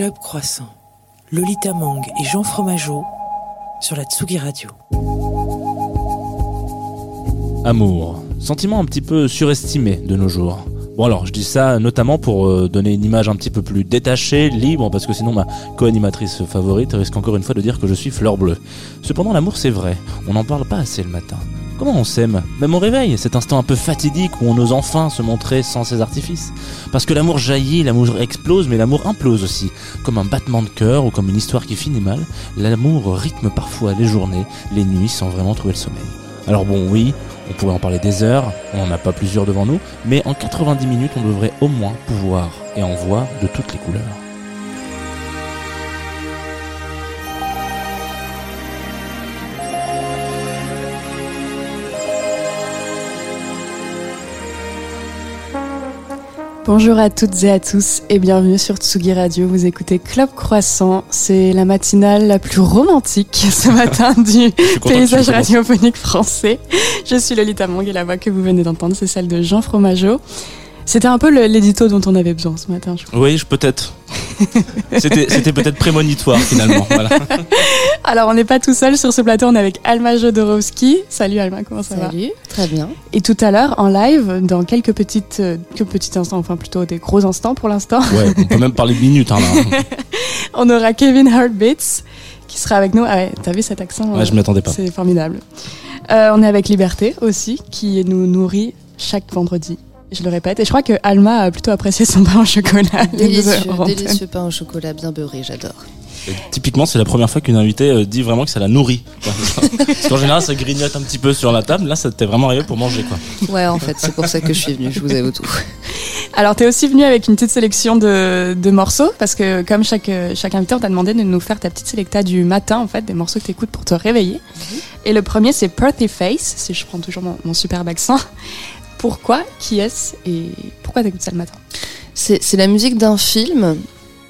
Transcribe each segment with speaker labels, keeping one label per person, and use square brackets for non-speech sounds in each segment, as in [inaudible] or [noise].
Speaker 1: Club Croissant, Lolita Mang et Jean Fromageau sur la Tsugi Radio.
Speaker 2: Amour, sentiment un petit peu surestimé de nos jours. Bon alors, je dis ça notamment pour euh, donner une image un petit peu plus détachée, libre, parce que sinon ma co-animatrice favorite risque encore une fois de dire que je suis fleur bleue. Cependant, l'amour c'est vrai, on n'en parle pas assez le matin. Comment on s'aime Même au réveil, cet instant un peu fatidique où on ose enfin se montrer sans ses artifices. Parce que l'amour jaillit, l'amour explose, mais l'amour implose aussi. Comme un battement de cœur ou comme une histoire qui finit mal, l'amour rythme parfois les journées, les nuits sans vraiment trouver le sommeil. Alors bon, oui, on pourrait en parler des heures, on n'en a pas plusieurs devant nous, mais en 90 minutes, on devrait au moins pouvoir et en voir de toutes les couleurs.
Speaker 3: Bonjour à toutes et à tous et bienvenue sur Tsugi Radio. Vous écoutez Club Croissant. C'est la matinale la plus romantique [laughs] ce matin du paysage radiophonique français. Je suis Lolita Mong et la voix que vous venez d'entendre, c'est celle de Jean Fromageau. C'était un peu l'édito dont on avait besoin ce matin.
Speaker 2: Je oui, peut-être. [laughs] C'était peut-être prémonitoire finalement. [laughs]
Speaker 3: Alors on n'est pas tout seul sur ce plateau, on est avec Alma Jodorowsky. Salut Alma, comment ça
Speaker 4: va
Speaker 3: Salut,
Speaker 4: très bien.
Speaker 3: Et tout à l'heure en live, dans quelques petites, euh, quelques petits instants, enfin plutôt des gros instants pour l'instant.
Speaker 2: Ouais, on peut même parler de minutes. Hein, [laughs]
Speaker 3: on aura Kevin Heartbeats qui sera avec nous. Ah ouais, t'as vu cet accent
Speaker 2: Ouais, je m'attendais pas.
Speaker 3: C'est formidable. Euh, on est avec Liberté aussi, qui nous nourrit chaque vendredi je le répète. Et je crois que Alma a plutôt apprécié son pain au chocolat. [laughs] [laughs]
Speaker 4: Délicieux, délicieux pain au chocolat bien beurré, j'adore.
Speaker 2: typiquement, c'est la première fois qu'une invitée euh, dit vraiment que ça la nourrit. [laughs] Parce qu'en général, ça grignote un petit peu sur la table. Là, ça t'est vraiment arrivé pour manger, quoi.
Speaker 4: Ouais, en fait, c'est pour ça que je suis venue. Je vous avoue tout.
Speaker 3: Alors, tu es aussi venu avec une petite sélection de, de, morceaux, parce que comme chaque, chaque invité, on t'a demandé de nous faire ta petite sélecta du matin, en fait, des morceaux que tu écoutes pour te réveiller. Mhm. Et le premier, c'est Perthy Face, si je prends toujours mon, mon superbe accent. Pourquoi Qui est-ce Et pourquoi t'écoutes ça le matin
Speaker 4: C'est la musique d'un film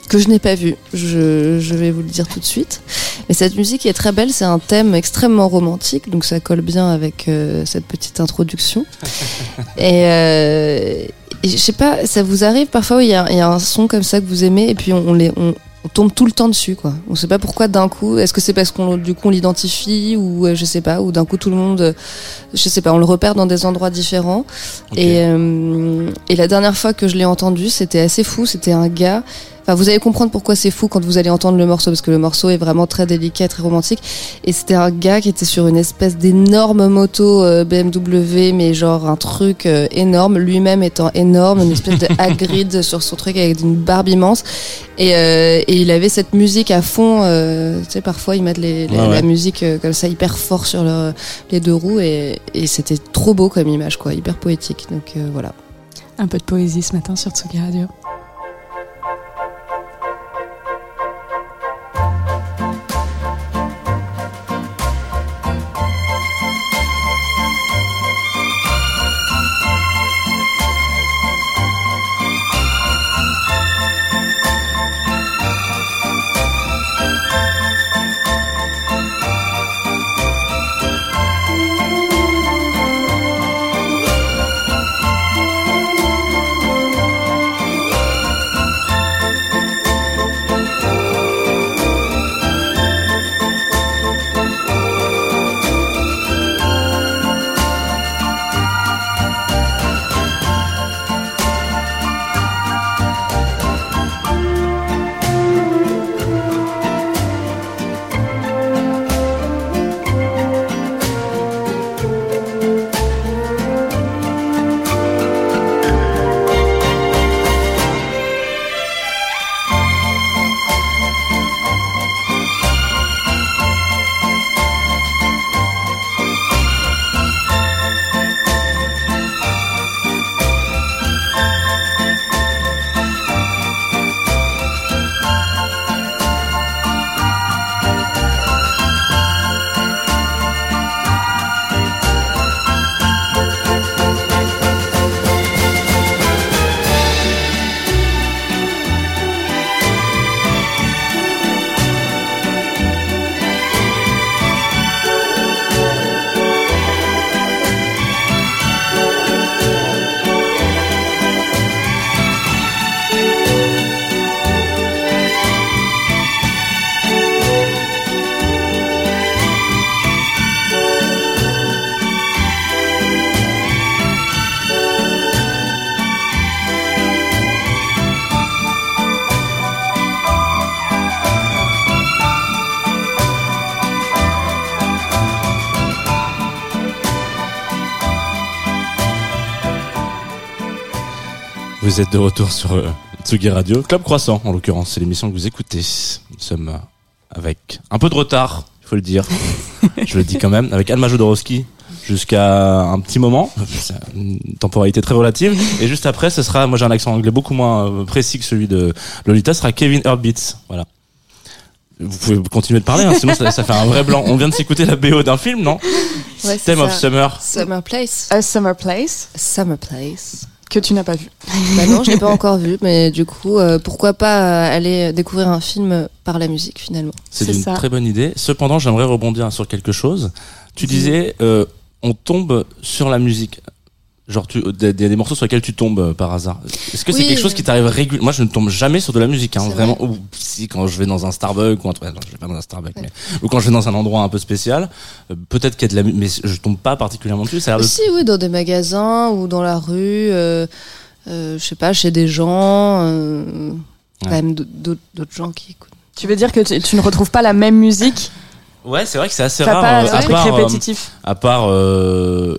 Speaker 4: que je n'ai pas vu. Je, vais vous le dire tout de suite. Mais cette musique est très belle. C'est un thème extrêmement romantique, donc ça colle bien avec euh, cette petite introduction. [laughs] Euh, et, je sais pas, ça vous arrive parfois il y, a, un son comme ça que vous aimez et puis on, les, on, on tombe tout le temps dessus quoi. On sait pas pourquoi d'un coup. Est-ce que c'est parce qu'on du coup on l'identifie ou euh, je sais pas ou d'un coup tout le monde, euh, je sais pas, on le repère dans des endroits différents. Et, euh, et la dernière fois que je l'ai entendu, c'était assez fou. C'était un gars vous allez comprendre pourquoi c'est fou quand vous allez entendre le morceau, parce que le morceau est vraiment très délicat, très romantique. Et c'était un gars qui était sur une espèce d'énorme moto euh, BMW, mais genre un truc euh, énorme, lui-même étant énorme, une espèce de [laughs] Hagrid sur son truc avec une barbe immense. Et, euh, et il avait cette musique à fond. tu sais, parfois ils mettent les, la musique comme ça hyper fort sur les deux roues, et, et c'était trop beau comme image, quoi, hyper poétique. Donc voilà.
Speaker 3: Un peu de poésie ce matin sur Tsugi Radio.
Speaker 2: Vous êtes de retour sur euh, Tsugi Radio, Club Croissant en l'occurrence, c'est l'émission que vous écoutez. Nous sommes euh, avec un peu de retard, il faut le dire. [laughs] Je le dis quand même, avec Alma Jodorowsky jusqu'à un petit moment, une temporalité très relative. Et juste après, ce sera, moi j'ai un accent anglais beaucoup moins euh, précis que celui de Lolita, ce sera Kevin Herbitz. Voilà. Vous pouvez continuer de parler, hein, sinon ça, ça fait un vrai blanc. On vient de s'écouter la BO d'un film, non?
Speaker 4: Ouais,
Speaker 2: Theme of. Summer.
Speaker 4: Summer Place.
Speaker 3: A Summer Place,
Speaker 4: Summer Place.
Speaker 3: Que tu n'as pas vu. [laughs]
Speaker 4: Bah non, je l'ai pas encore vu, mais du coup, euh, pourquoi pas euh, aller découvrir un film par la musique finalement.
Speaker 2: C'est
Speaker 3: C'est
Speaker 2: une
Speaker 3: ça.
Speaker 2: très bonne idée. Cependant, j'aimerais rebondir sur quelque chose. Tu disais, euh, on tombe sur la musique. Genre, tu, des, des- des morceaux sur lesquels tu tombes euh, par hasard. Est-ce que c'est quelque chose qui t'arrive régulièrement? Moi, je ne tombe jamais sur de la musique, hein, vraiment. Ou si quand je vais dans un Starbucks ou un truc, non, je vais pas dans un Starbucks, mais ou quand je vais dans un endroit un peu spécial, euh, peut-être qu'il y a de la, mu- mais je tombe pas particulièrement dessus. Ça a de-
Speaker 4: Aussi, oui, dans des magasins ou dans la rue, euh, euh, je sais pas, chez des gens, euh, quand même d'autres d'autres gens qui écoutent.
Speaker 3: Tu veux dire que tu, tu ne retrouves pas la même musique
Speaker 2: Ouais, c'est vrai que c'est assez
Speaker 3: T'as
Speaker 2: rare.
Speaker 3: pas
Speaker 2: euh, à
Speaker 3: truc
Speaker 2: part, euh,
Speaker 3: répétitif
Speaker 2: à part euh,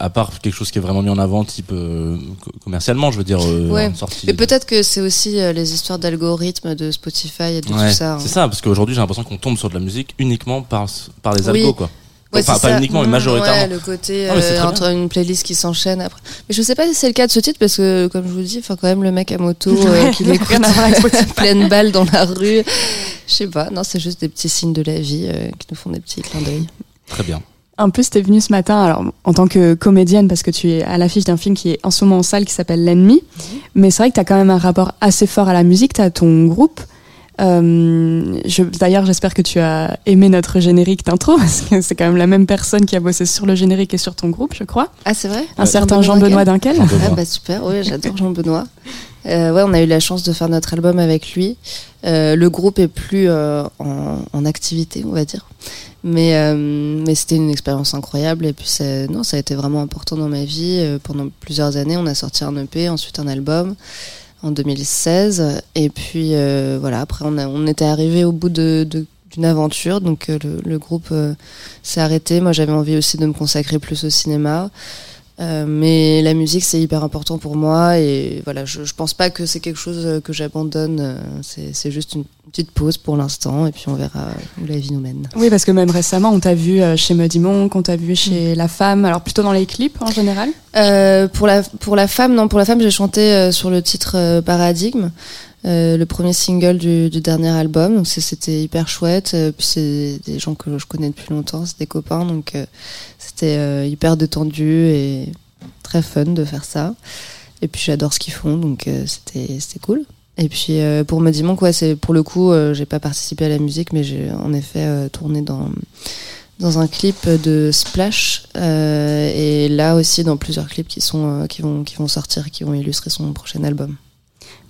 Speaker 2: à part quelque chose qui est vraiment mis en avant type euh, co- commercialement je veux dire euh,
Speaker 4: Ouais.
Speaker 2: en sortie
Speaker 4: Mais peut-être que c'est aussi euh, les histoires d'algorithmes de Spotify et de
Speaker 2: Ouais,
Speaker 4: tout ça. hein.
Speaker 2: c'est ça parce qu'aujourd'hui j'ai l'impression qu'on tombe sur de la musique uniquement par par les
Speaker 4: Oui.
Speaker 2: algos quoi
Speaker 4: Ouais,
Speaker 2: enfin pas
Speaker 4: ça.
Speaker 2: uniquement mais
Speaker 3: Mmh,
Speaker 2: majoritairement
Speaker 4: Ouais, le côté
Speaker 2: Ah,
Speaker 4: euh, entre une playlist qui s'enchaîne après. Mais je sais pas si c'est le cas de ce titre parce que, comme je vous dis, enfin quand même le mec à moto [laughs] euh, qui l'écoute [laughs] pleine balle dans la rue, je sais pas. Non, c'est juste des petits signes de la vie euh, qui nous font des petits clins d'œil.
Speaker 2: très bien
Speaker 3: Un peu, c'était venu ce matin, alors en tant que comédienne, parce que tu es à l'affiche d'un film qui est en ce moment en salle qui s'appelle L'ennemi. Mais c'est vrai que tu as quand même un rapport assez fort à la musique, tu as ton groupe. Euh, je- D'ailleurs, j'espère que tu as aimé notre générique d'intro, [laughs] parce que c'est quand même la même personne qui a bossé sur le générique et sur ton groupe, je crois.
Speaker 4: Ah, c'est vrai?
Speaker 3: Un certain
Speaker 4: Jean-Benoît
Speaker 3: Jean-Benoît Dunkel.
Speaker 4: Ah bah super, oui, j'adore Jean Benoît. Euh, ouais, on a eu la chance de faire notre album avec lui. Euh, le groupe est plus euh, en, en activité, on va dire. Mais, euh, mais c'était une expérience incroyable et puis non, ça a été vraiment important dans ma vie. Euh, pendant plusieurs années, on a sorti un EP, ensuite un album en 2016 et puis euh, voilà. Après, on, a, on était arrivé au bout d'une aventure, donc euh, le, le groupe euh, s'est arrêté. Moi, j'avais envie aussi de me consacrer plus au cinéma. Euh, mais la musique c'est hyper important pour moi et voilà je, je pense pas que c'est quelque chose euh, que j'abandonne euh, c'est c'est juste une petite pause pour l'instant et puis on verra où la vie nous mène.
Speaker 3: Oui, parce que même récemment, on t'a vu chez Muddy Monk, on t'a vu chez La Femme, alors plutôt dans les clips en général?
Speaker 4: euh, pour la pour la femme non pour la femme j'ai chanté sur le titre euh, Paradigme euh, le premier single du, du dernier album donc c'était hyper chouette. Euh, puis c'est des gens que je connais depuis longtemps c'est des copains donc euh, c'était euh, hyper détendu et très fun de faire ça. Et puis j'adore ce qu'ils font donc euh, c'était c'était cool. Et puis pour me dire quoi c'est pour le coup j'ai pas participé à la musique mais j'ai en effet tourné dans dans un clip de Splash. Et là aussi dans plusieurs clips qui sont qui vont qui vont sortir qui vont illustrer son prochain album.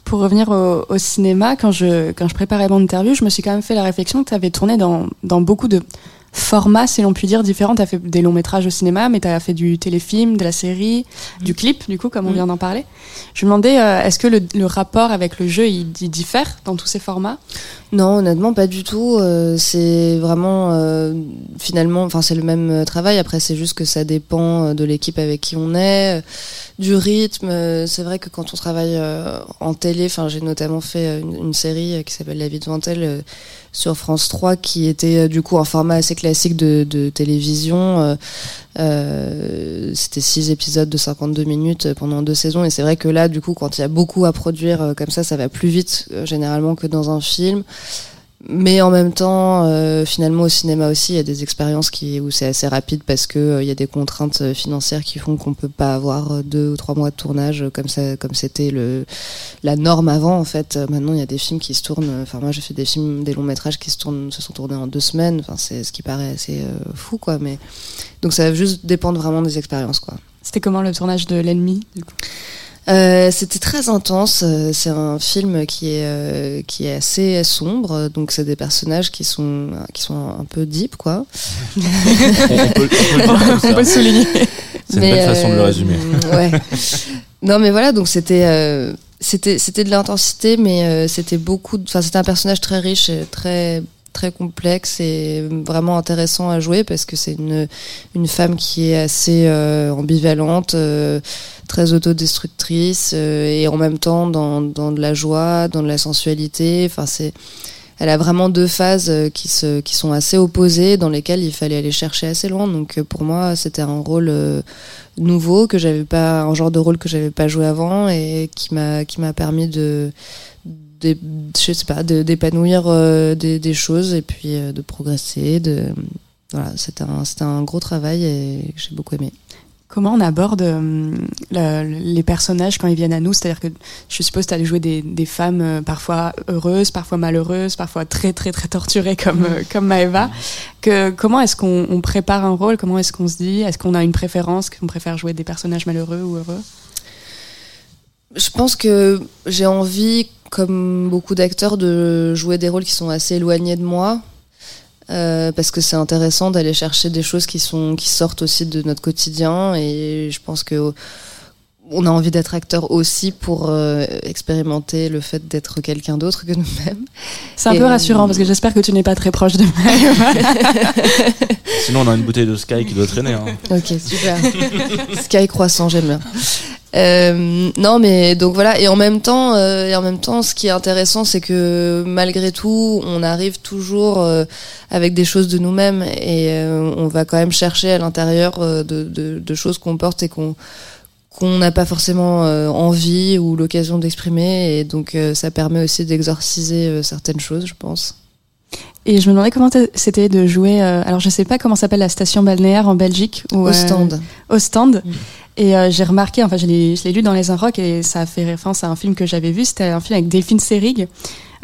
Speaker 3: Pour revenir au, au cinéma, quand je, quand je préparais mon interview, je me suis quand même fait la réflexion que tu avais tourné dans, dans beaucoup de formats, si l'on peut dire, différents. Tu as fait des longs métrages au cinéma, mais tu as fait du téléfilm, de la série, du clip, du coup, comme on
Speaker 4: Mm.
Speaker 3: vient d'en parler. Je me demandais, euh, est-ce que le, le rapport avec le jeu, il, il diffère dans tous ces formats?
Speaker 4: Non, honnêtement pas du tout. Euh, c'est vraiment euh, finalement, enfin c'est le même euh, travail. Après c'est juste que ça dépend euh, de l'équipe avec qui on est, euh, du rythme. C'est vrai que quand on travaille en télé, enfin j'ai notamment fait une, série qui s'appelle La vie de Ventel sur France 3 qui était du coup un format assez classique de, de télévision. C'était six épisodes de 52 minutes pendant deux saisons et c'est vrai que là du coup quand il y a beaucoup à produire comme ça ça va plus vite généralement que dans un film mais en même temps euh, finalement au cinéma aussi il y a des expériences où c'est assez rapide parce que euh, il y a des contraintes euh, financières qui font qu'on peut pas avoir euh, deux ou trois mois de tournage comme c'était la norme avant en fait. Maintenant il y a des films qui se tournent enfin moi j'ai fait des films des longs métrages qui se sont tournés en deux semaines. Enfin c'est ce qui paraît assez fou quoi mais donc ça va juste dépendre vraiment des expériences quoi.
Speaker 3: C'était comment le tournage de L'ennemi
Speaker 4: euh, c'était très intense. Euh, C'est un film qui est euh, qui est assez sombre. Donc c'est des personnages qui sont qui sont un peu deep quoi.
Speaker 2: on, peut, on peut le
Speaker 3: souligner.
Speaker 2: c'est une belle façon de le résumer [laughs]
Speaker 4: Ouais. non mais voilà donc c'était euh, c'était c'était de l'intensité mais euh, c'était beaucoup. Enfin c'était un personnage très riche, et très très complexe et vraiment intéressant à jouer parce que c'est une, une femme qui est assez euh, ambivalente, euh, très autodestructrice euh, et en même temps dans, dans de la joie, dans de la sensualité. Enfin, c'est, elle a vraiment deux phases qui, se, qui sont assez opposées dans lesquelles il fallait aller chercher assez loin. Donc pour moi, c'était un rôle nouveau que j'avais pas, un genre de rôle que j'avais pas joué avant et qui m'a qui m'a permis de je sais pas, d'épanouir euh, des, choses et puis euh, de progresser. De, voilà, c'était un, un gros travail et j'ai beaucoup aimé.
Speaker 3: Comment on aborde euh, les personnages quand ils viennent à nous? C'est-à-dire que je suppose que tu as joué des, femmes parfois heureuses, parfois malheureuses, parfois très très très torturées comme, comme Maeva. Que, comment est-ce qu'on prépare un rôle? Comment est-ce qu'on se dit? Est-ce qu'on a une préférence? Qu'on préfère jouer des personnages malheureux ou heureux?
Speaker 4: Je pense que j'ai envie comme beaucoup d'acteurs, de jouer des rôles qui sont assez éloignés de moi. Euh, parce que c'est intéressant d'aller chercher des choses qui sont qui sortent aussi de notre quotidien et je pense que on a envie d'être acteur aussi pour euh, expérimenter le fait d'être quelqu'un d'autre que nous-mêmes.
Speaker 3: C'est un peu rassurant parce que j'espère que tu n'es pas très proche de moi. [laughs]
Speaker 2: Sinon, on a une bouteille de Sky qui doit traîner. Hein.
Speaker 4: Ok, super. Sky croissant, j'aime bien. Euh, non, mais donc voilà. Et en même temps, euh, et en même temps, ce qui est intéressant, c'est que malgré tout, on arrive toujours euh, avec des choses de nous-mêmes et euh, on va quand même chercher à l'intérieur de, de, de, choses qu'on porte et qu'on qu'on n'a pas forcément envie ou l'occasion d'exprimer. Et donc, ça permet aussi d'exorciser certaines choses, je pense.
Speaker 3: Et je me demandais comment c'était de jouer. alors, je sais pas comment s'appelle la station balnéaire en Belgique.
Speaker 4: Ou, au stand.
Speaker 3: au stand. Mm. Et euh, j'ai remarqué, enfin je l'ai lu dans Les Inrocks et ça a fait référence à un film que j'avais vu, c'était un film avec Delphine Seyrig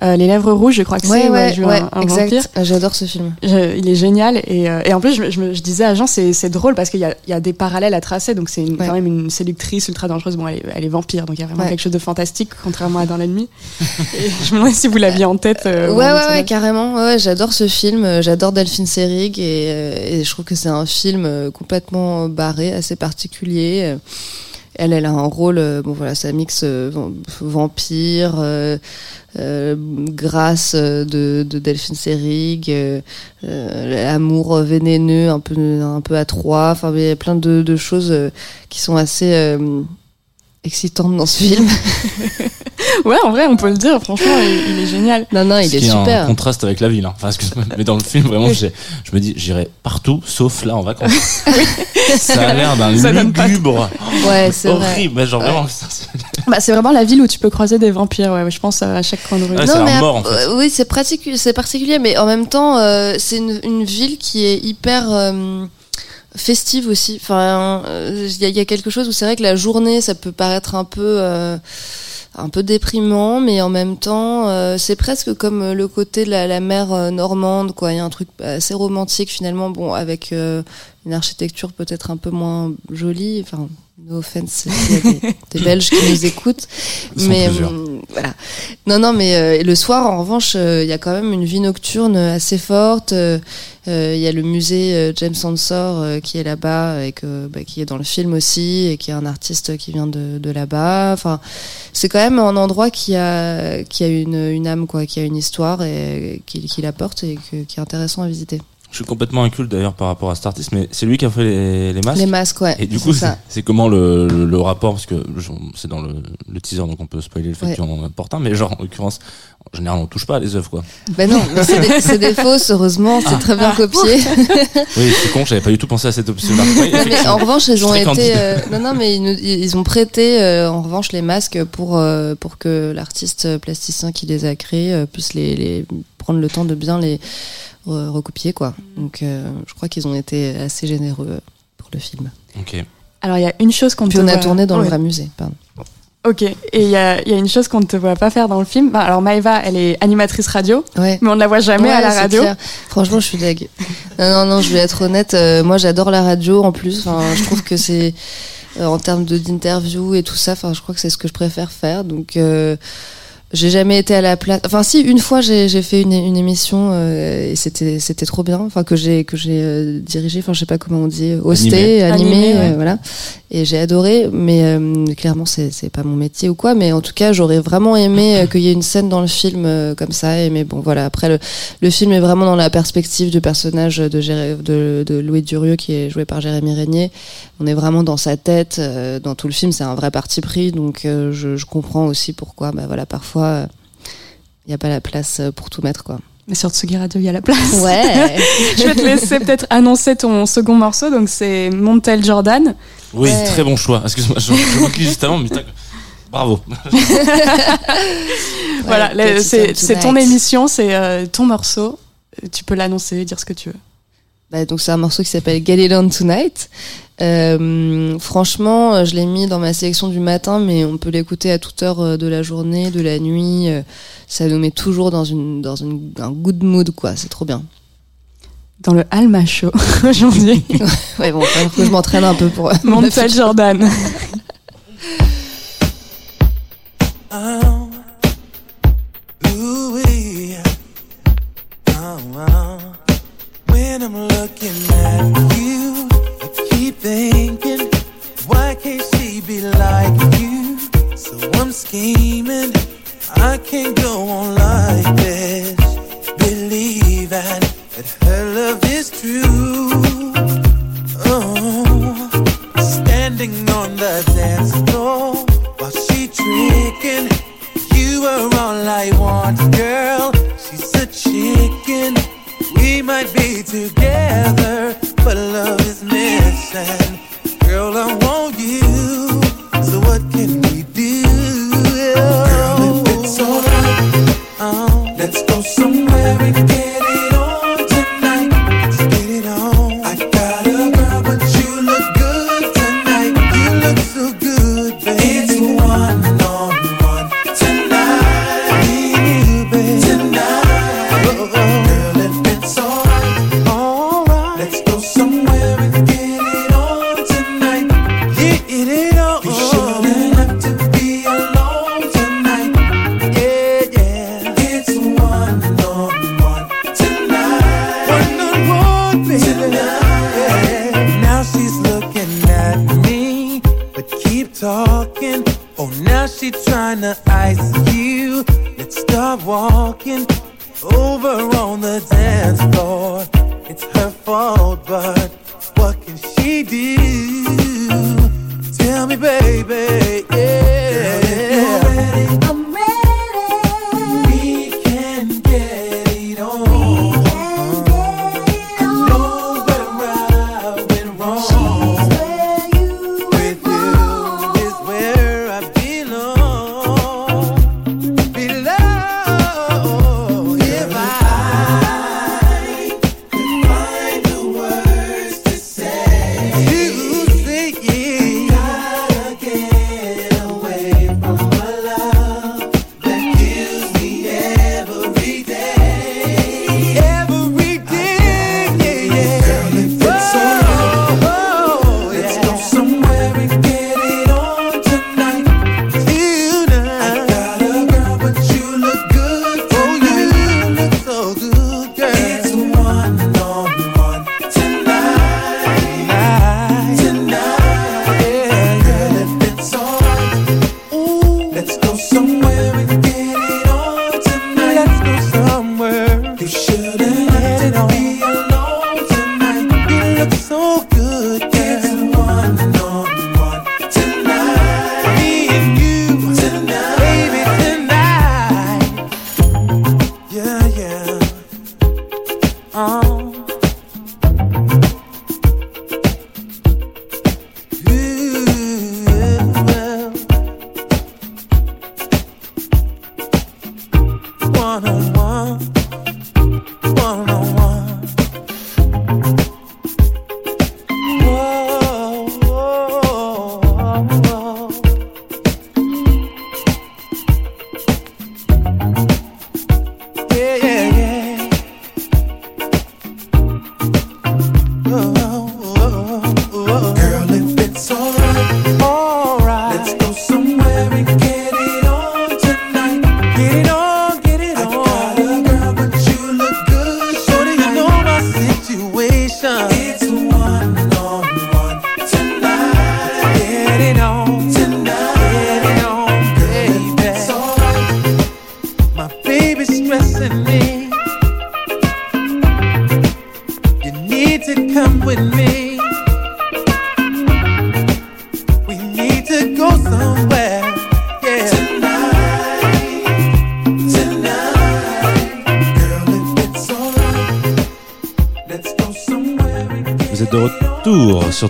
Speaker 3: euh, les lèvres rouges, je crois que c'est
Speaker 4: ouais, ouais, un, exact. Ah, j'adore ce film.
Speaker 3: il est génial et, euh, et en plus je, je, je, disais à Jean c'est drôle parce qu'il y a, y a des parallèles à tracer donc c'est quand même une séductrice ultra dangereuse. Bon elle est, elle est vampire donc il y a vraiment quelque chose de fantastique contrairement à Dans l'ennemi. [laughs] je me demandais si vous l'aviez en tête.
Speaker 4: Euh, ouais ouais ouais carrément. J'adore ce film. J'adore Delphine Seyrig et, et je trouve que c'est un film complètement barré, assez particulier. Elle, elle a un rôle, bon voilà, ça mixe vampire, euh, grâce euh, de, de Delphine Seyrig, euh, l'amour vénéneux, un peu un peu à trois. Enfin, il y a plein de, de choses qui sont assez excitantes dans ce film. [laughs]
Speaker 3: ouais, en vrai, on peut le dire. Franchement, il, est génial.
Speaker 4: Non, non, il
Speaker 2: ce
Speaker 4: est
Speaker 2: qui
Speaker 4: super.
Speaker 2: Est en contraste avec la ville. Hein. Enfin, [laughs] mais dans le film, vraiment, je me dis, j'irai partout, sauf là en vacances. [laughs] ça a l'air d'un [laughs] lugubre.
Speaker 4: Ouais, c'est
Speaker 2: horrible.
Speaker 4: Mais
Speaker 2: genre vraiment.
Speaker 3: Bah, c'est vraiment la ville où tu peux croiser des vampires. Ouais, je pense à chaque coin de rue.
Speaker 2: non, mais mort, en fait.
Speaker 4: Euh, oui, c'est particulier, c'est particulier, mais en même temps, euh, c'est une, une, ville qui est hyper euh, festive aussi. Enfin, il y, y, a quelque chose où c'est vrai que la journée, ça peut paraître un peu un peu déprimant, mais en même temps, euh, c'est presque comme le côté de la, la mer euh, normande, quoi. Il y a un truc assez romantique finalement, bon, avec euh, une architecture peut-être un peu moins jolie. Enfin, no offense, il y a des, des [laughs] Belges qui nous écoutent, mais voilà. Non, non, mais le soir, en revanche, il y a quand même une vie nocturne assez forte. Il y a le musée James Ensor qui est là-bas et bah, qui est dans le film aussi et qui est un artiste qui vient de, de là-bas. Enfin c'est quand même un endroit qui a, qui a une, une âme, quoi, qui a une histoire et qui, qui l'apporte et qui est intéressant à visiter.
Speaker 2: Je suis complètement inculte d'ailleurs par rapport à cet artiste, mais c'est lui qui a fait les, les masques.
Speaker 4: Les masques, ouais.
Speaker 2: Et du coup, c'est comment le, le, rapport Parce que c'est dans le, le, teaser, donc on peut spoiler le fait qu'il y en apporte un, mais genre, en l'occurrence, en général, on touche pas à les œuvres, quoi.
Speaker 4: Ben non, c'est des, [laughs] des, fausses, heureusement, c'est ah. très bien copié. [laughs]
Speaker 2: oui, c'est con, j'avais pas du tout pensé à cette option-là.
Speaker 4: en revanche, ils ont été, euh, non, non, mais ils, ils ont prêté, euh, en revanche, les masques pour, euh, pour que l'artiste plasticien qui les a créés puisse les, les prendre le temps de bien les recopier quoi. Donc euh, je crois qu'ils ont été assez généreux pour le film.
Speaker 2: Ok.
Speaker 3: Alors il y a une chose qu'on
Speaker 4: Puis on a tourné dans le vrai musée, pardon.
Speaker 3: Ok, et il y a, y a, une chose qu'on ne te voit pas faire dans le film. Bah, alors Maëva, elle est animatrice radio,
Speaker 4: ouais.
Speaker 3: mais on ne la voit jamais à la radio.
Speaker 4: Franchement, je suis deg. non, non, non, je vais être honnête. Euh, moi, j'adore la radio en plus. Enfin, je trouve que c'est euh, en termes d'interview et tout ça. Enfin, je crois que c'est ce que je préfère faire. Donc j'ai jamais été à la place. Enfin, si une fois j'ai fait une, une émission euh, et c'était c'était trop bien. Enfin que j'ai que j'ai euh, dirigé. Enfin je sais pas comment on dit, hosté, animé, animé euh, voilà. Et j'ai adoré, mais clairement c'est c'est pas mon métier ou quoi. Mais en tout cas j'aurais vraiment aimé qu'il y ait une scène dans le film comme ça. Et mais bon voilà. Après le le film est vraiment dans la perspective du personnage de de, de Louis Durieux qui est joué par Jérémy Régnier. On est vraiment dans sa tête. dans tout le film c'est un vrai parti pris. Donc je, je comprends aussi pourquoi bah voilà parfois il n'y a pas la place euh, pour tout mettre, quoi.
Speaker 5: Mais sur Tsugi Radio, il y a la place.
Speaker 4: Ouais. [laughs]
Speaker 5: je vais te laisser peut-être annoncer ton second morceau. Donc, c'est Montel Jordan.
Speaker 2: Oui, très bon choix. Excuse-moi, je, je juste avant, mais bravo. [laughs]
Speaker 5: voilà, c'est ton émission, c'est euh, ton morceau. Tu peux l'annoncer, dire ce que tu veux.
Speaker 4: Bah, donc, c'est un morceau qui s'appelle Get It On Tonight. Euh, franchement, euh, je l'ai mis dans ma sélection du matin, mais on peut l'écouter à toute heure euh, de la journée, de la nuit. Ça nous met toujours dans une dans une, un good mood, quoi. C'est trop bien.
Speaker 5: Dans le Alma Show [laughs] aujourd'hui. [laughs]
Speaker 4: ouais, bon, faut que je m'entraîne un peu pour.
Speaker 5: Montel [laughs] Jordan.
Speaker 6: go somewhere
Speaker 2: again.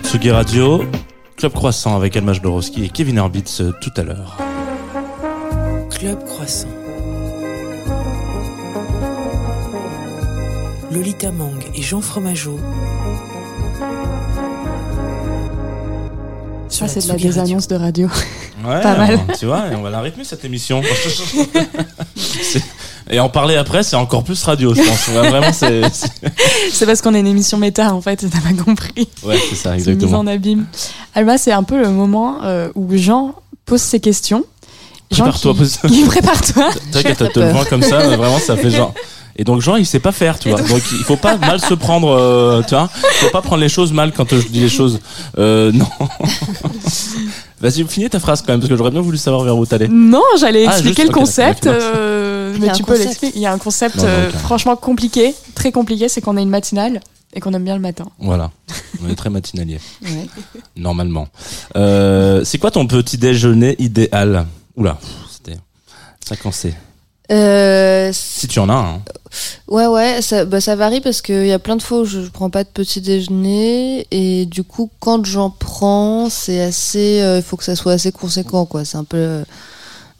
Speaker 2: Tsugi Radio, Club Croissant avec Alma Jodorowsky et Kevin Herbitz euh, tout à l'heure.
Speaker 1: Club Croissant. Lolita Mang et Jean Fromageau.
Speaker 3: Ça, c'est de la
Speaker 1: Tsugi Radio.
Speaker 3: désannonce de radio.
Speaker 2: Ouais, [laughs]
Speaker 3: Pas mal.
Speaker 2: Tu vois, on va la rythmer cette émission. [laughs] Et en parler après, c'est encore plus radio, je pense. Ouais, Vraiment, [laughs] c'est. c'est-
Speaker 3: parce qu'on est une émission méta, en fait, t'as pas compris.
Speaker 2: Ouais, c'est ça,
Speaker 3: C'est mise
Speaker 2: exactement.
Speaker 3: en abîme. Alba, c'est un peu le moment euh, où Jean pose ses questions. Jean
Speaker 2: Prépare-toi,
Speaker 3: qui, [laughs] prépare-toi. [laughs]
Speaker 2: T'inquiète, te le comme ça, mais vraiment, ça fait genre. Et donc Jean, il sait pas faire, tu vois. Donc il faut pas mal se prendre, euh, tu vois. Faut pas prendre les choses mal quand je dis les choses. Euh, non. Vas-y, finis ta phrase quand même, parce que j'aurais bien voulu savoir vers où t'allais.
Speaker 3: Non, j'allais
Speaker 2: Ah,
Speaker 3: expliquer
Speaker 2: juste,
Speaker 3: le concept, euh,
Speaker 4: Il
Speaker 3: mais tu peux l'expliquer. Il y a un concept
Speaker 2: Non, non,
Speaker 3: euh, franchement compliqué, très compliqué, c'est qu'on a une matinale et qu'on aime bien le matin.
Speaker 2: Voilà. On est très matinalier,
Speaker 4: Ouais.
Speaker 2: normalement. Euh, c'est quoi ton petit déjeuner idéal? Oula, c'était ça quand c'est.
Speaker 4: Euh,
Speaker 2: Si tu en as un. hein.
Speaker 4: Ouais, ouais, ça, bah, ça varie parce qu'il y a plein de fois où je, je prends pas de petit déjeuner et du coup, quand j'en prends, c'est assez. Il faut que ça soit assez conséquent, quoi. C'est un peu euh,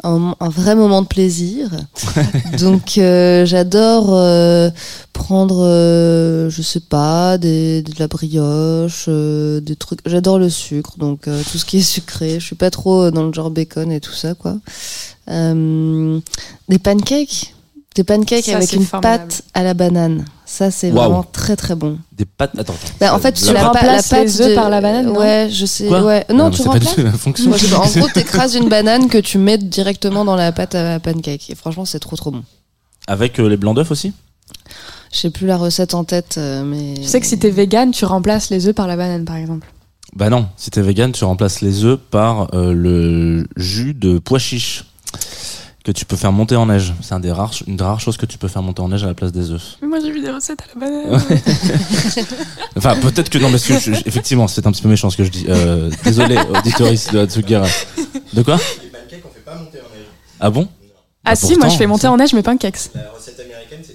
Speaker 4: un, un vrai moment de plaisir. [laughs] Donc, euh, j'adore euh, prendre, euh, je sais pas, des, de la brioche, euh, des trucs. J'adore le sucre, donc euh, tout ce qui est sucré. Je suis pas trop dans le genre bacon et tout ça, quoi. Euh, des pancakes. Des pancakes
Speaker 3: Ça,
Speaker 4: avec une
Speaker 3: formidable.
Speaker 4: pâte à la banane. Ça, c'est vraiment très très bon.
Speaker 2: Des pâtes. Attends. attends.
Speaker 4: Bah, en fait, tu
Speaker 2: la
Speaker 4: la,
Speaker 2: pâte-
Speaker 4: la
Speaker 3: les œufs
Speaker 4: de-
Speaker 3: par la banane, non
Speaker 4: Ouais, je sais.
Speaker 2: Quoi
Speaker 4: ouais. Non, tu
Speaker 2: c'est pas
Speaker 4: remplaces.
Speaker 2: du tout la fonction.
Speaker 4: Moi, je. En gros, [laughs] t'écrases une banane que tu mets directement dans la pâte à pancake. Et franchement, c'est trop trop bon.
Speaker 2: Avec euh, les blancs d'œufs aussi?
Speaker 4: Je sais plus la recette en tête, euh, mais.
Speaker 3: Tu sais que si t'es vegan, tu remplaces les œufs par la banane, par exemple.
Speaker 2: Bah non, si t'es vegan, tu remplaces les œufs par euh, le jus de pois chiche que tu peux faire monter en neige. C'est un des rares, une des rares choses que tu peux faire monter en neige à la place des œufs.
Speaker 3: Mais moi, j'ai vu des recettes à la banane. [laughs]
Speaker 2: Enfin, peut-être que non, parce que je- je- effectivement, c'est un petit peu méchant ce que je dis. Euh, désolé, [laughs] auditoris de Hatsugira. De quoi?
Speaker 7: Les pancakes, on fait pas monter en neige.
Speaker 2: Ah bon?
Speaker 3: Ah
Speaker 2: Bah,
Speaker 3: si, moi, je fais monter en neige mes pancakes.
Speaker 7: La recette américaine, c'est.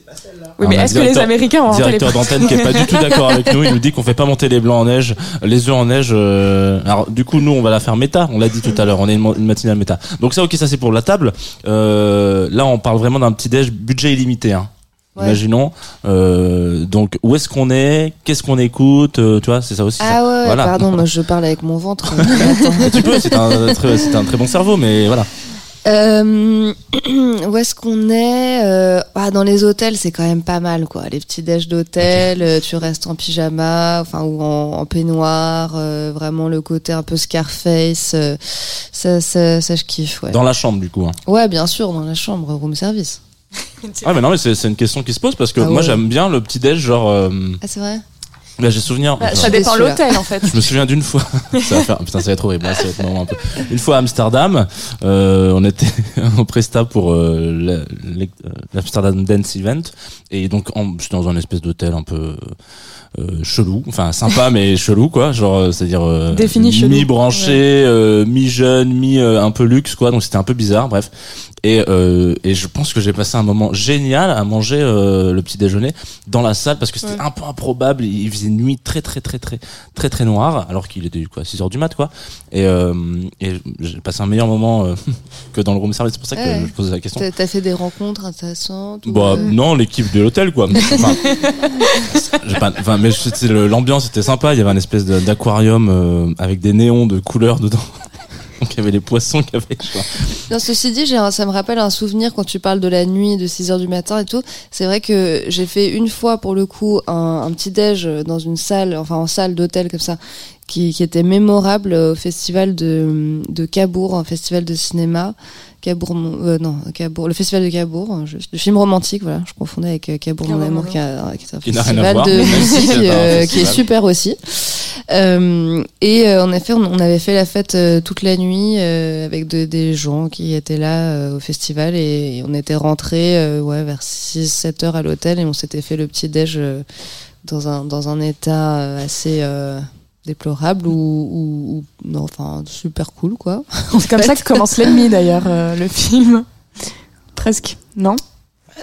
Speaker 3: Oui, mais est-ce que les Américains ont
Speaker 2: Directeur d'antenne qui est pas du tout d'accord avec nous, il nous dit qu'on fait pas monter les blancs en neige, les œufs en neige. euh, Alors du coup, nous, on va la faire méta. On l'a dit tout à l'heure, on est une, matinale méta. Donc ça, ok, ça c'est pour la table. Euh, là, on parle vraiment d'un petit déj budget illimité. Hein.
Speaker 4: Ouais.
Speaker 2: Imaginons. Euh, donc où est-ce qu'on est Qu'est-ce qu'on écoute euh, Tu vois, c'est ça aussi.
Speaker 4: Ah ouais, ouais,
Speaker 2: Voilà.
Speaker 4: pardon, moi je parle avec mon ventre. [laughs]
Speaker 2: Tu peux, c'est un, très, c'est un très bon cerveau, mais voilà.
Speaker 4: Euh, [clears throat] où est-ce qu'on est Euh, ah, Dans les hôtels, c'est quand même pas mal, quoi. Les petits déj d'hôtel, euh, tu restes en pyjama, enfin ou en, en peignoir, euh, vraiment le côté un peu Scarface, euh, ça, ça, ça je kiffe, ouais.
Speaker 2: Dans la chambre, du coup. Hein.
Speaker 4: Ouais, bien sûr, dans la chambre, room service.
Speaker 2: Ah mais non, mais c'est c'est une question qui se pose parce que
Speaker 4: Ah
Speaker 2: moi
Speaker 4: ouais.
Speaker 2: j'aime bien le petit déj, genre. euh,
Speaker 4: Ah, c'est vrai?
Speaker 2: Là, j'ai souvenir.
Speaker 3: Bah,
Speaker 2: enfin,
Speaker 3: ça dépend l'hôtel, en fait.
Speaker 2: Je me souviens d'une fois. [laughs] ça va faire, putain, ça va être horrible. là, ça va être un peu. Une fois à Amsterdam, euh, on était [laughs] en presta pour euh, euh, l'Amsterdam Dance Event et donc en- j'étais dans un espèce d'hôtel un peu euh, chelou, enfin sympa mais [laughs] chelou quoi, genre euh, c'est-à-dire euh,
Speaker 3: Défini chelou.
Speaker 2: mi branché, mi jeune, mi euh, un peu luxe quoi. Donc c'était un peu bizarre. Bref. Et, euh, et je pense que j'ai passé un moment génial à manger euh, le petit déjeuner dans la salle parce que c'était
Speaker 3: Ouais.
Speaker 2: un peu improbable. Il faisait nuit très très très très très très noir alors qu'il était quoi 6 heures du mat quoi. Et, euh, et j'ai passé un meilleur moment euh, [laughs] que dans le room service. C'est pour ça que
Speaker 4: Ouais.
Speaker 2: je posais la question.
Speaker 4: T'as fait des rencontres intéressantes
Speaker 2: Bah
Speaker 4: euh,
Speaker 2: non, l'équipe de l'hôtel quoi. Enfin, [laughs] pas- enfin, mais l'ambiance était sympa. Il y avait un espèce d'aquarium euh, avec des néons de couleurs dedans. [laughs] Donc il y avait les poissons qui avaient.
Speaker 4: Non, ceci dit, ça me rappelle un souvenir quand tu parles de la nuit, de 6 heures du matin et tout. C'est vrai que j'ai fait une fois, pour le coup, un, petit déj dans une salle, enfin en salle d'hôtel comme ça, qui, était mémorable au festival de Cabourg, un festival de cinéma. Cabourg, mon- euh, non, Cabourg, le festival de Cabourg, hein, je- le film romantique, voilà, je confondais avec euh, Cabourg, mon amour,
Speaker 3: mon
Speaker 4: qui, a- qui est un festival de musique euh, qui est super aussi. Euh, et euh, en effet, on, on avait fait la fête euh, toute la nuit euh, avec de- des gens qui étaient là euh, au festival et, et on était rentrés euh, ouais, vers 6-7 heures à l'hôtel et on s'était fait le petit déj euh, dans, un, dans un état euh, assez euh, déplorable ou, ou, ou- non, enfin super cool quoi. [laughs]
Speaker 3: C'est comme ça que commence l'ennemi [laughs] d'ailleurs, euh, le film. Presque, non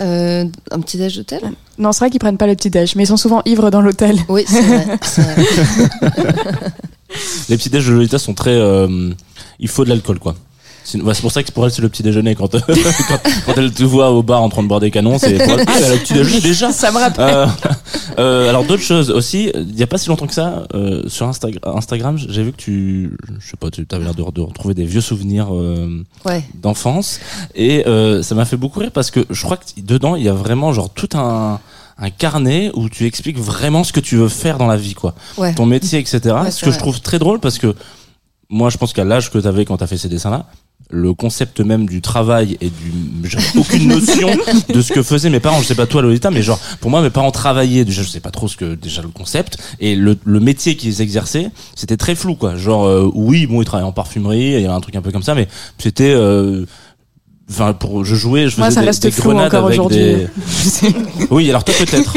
Speaker 4: Euh, un petit déj d'hôtel?
Speaker 3: Non, c'est vrai qu'ils prennent pas le petit déj, mais ils sont souvent ivres dans l'hôtel.
Speaker 4: Oui, c'est vrai. [laughs]
Speaker 2: Les petits déj de Lolita sont très. euh, il faut de l'alcool, quoi. C'est pour ça que pour elle, c'est le petit déjeuner. Quand, [laughs] quand, quand elle te voit au bar en train de boire des canons, c'est pour elle, Ah, elle a le petit déjeuner déjà.
Speaker 3: Ça me rappelle.
Speaker 2: Euh, euh, alors d'autres choses aussi, il y a pas si longtemps que ça, euh, sur Insta- Instagram, j'ai vu que tu, je sais pas, tu avais l'air de, de retrouver des vieux souvenirs euh,
Speaker 4: Ouais.
Speaker 2: d'enfance et euh, ça m'a fait beaucoup rire parce que je crois que dedans il y a vraiment genre tout un un carnet où tu expliques vraiment ce que tu veux faire dans la vie quoi
Speaker 4: Ouais.
Speaker 2: ton métier etc
Speaker 4: Ouais,
Speaker 2: ce que je trouve très drôle parce que moi je pense qu'à l'âge que tu avais quand tu as fait ces dessins là le concept même du travail et du j'avais aucune notion de ce que faisaient mes parents je sais pas toi Lolita mais genre pour moi mes parents travaillaient déjà je sais pas trop ce que déjà le concept et le, le métier qu'ils exerçaient c'était très flou quoi genre euh, oui bon ils travaillaient en parfumerie il y avait un truc un peu comme ça mais c'était euh, Enfin, pour je jouais, je faisais
Speaker 3: Moi, ça
Speaker 2: des,
Speaker 3: reste
Speaker 2: des
Speaker 3: flou
Speaker 2: grenades
Speaker 3: encore
Speaker 2: avec
Speaker 3: aujourd'hui.
Speaker 2: des. [laughs] Oui, alors toi peut-être.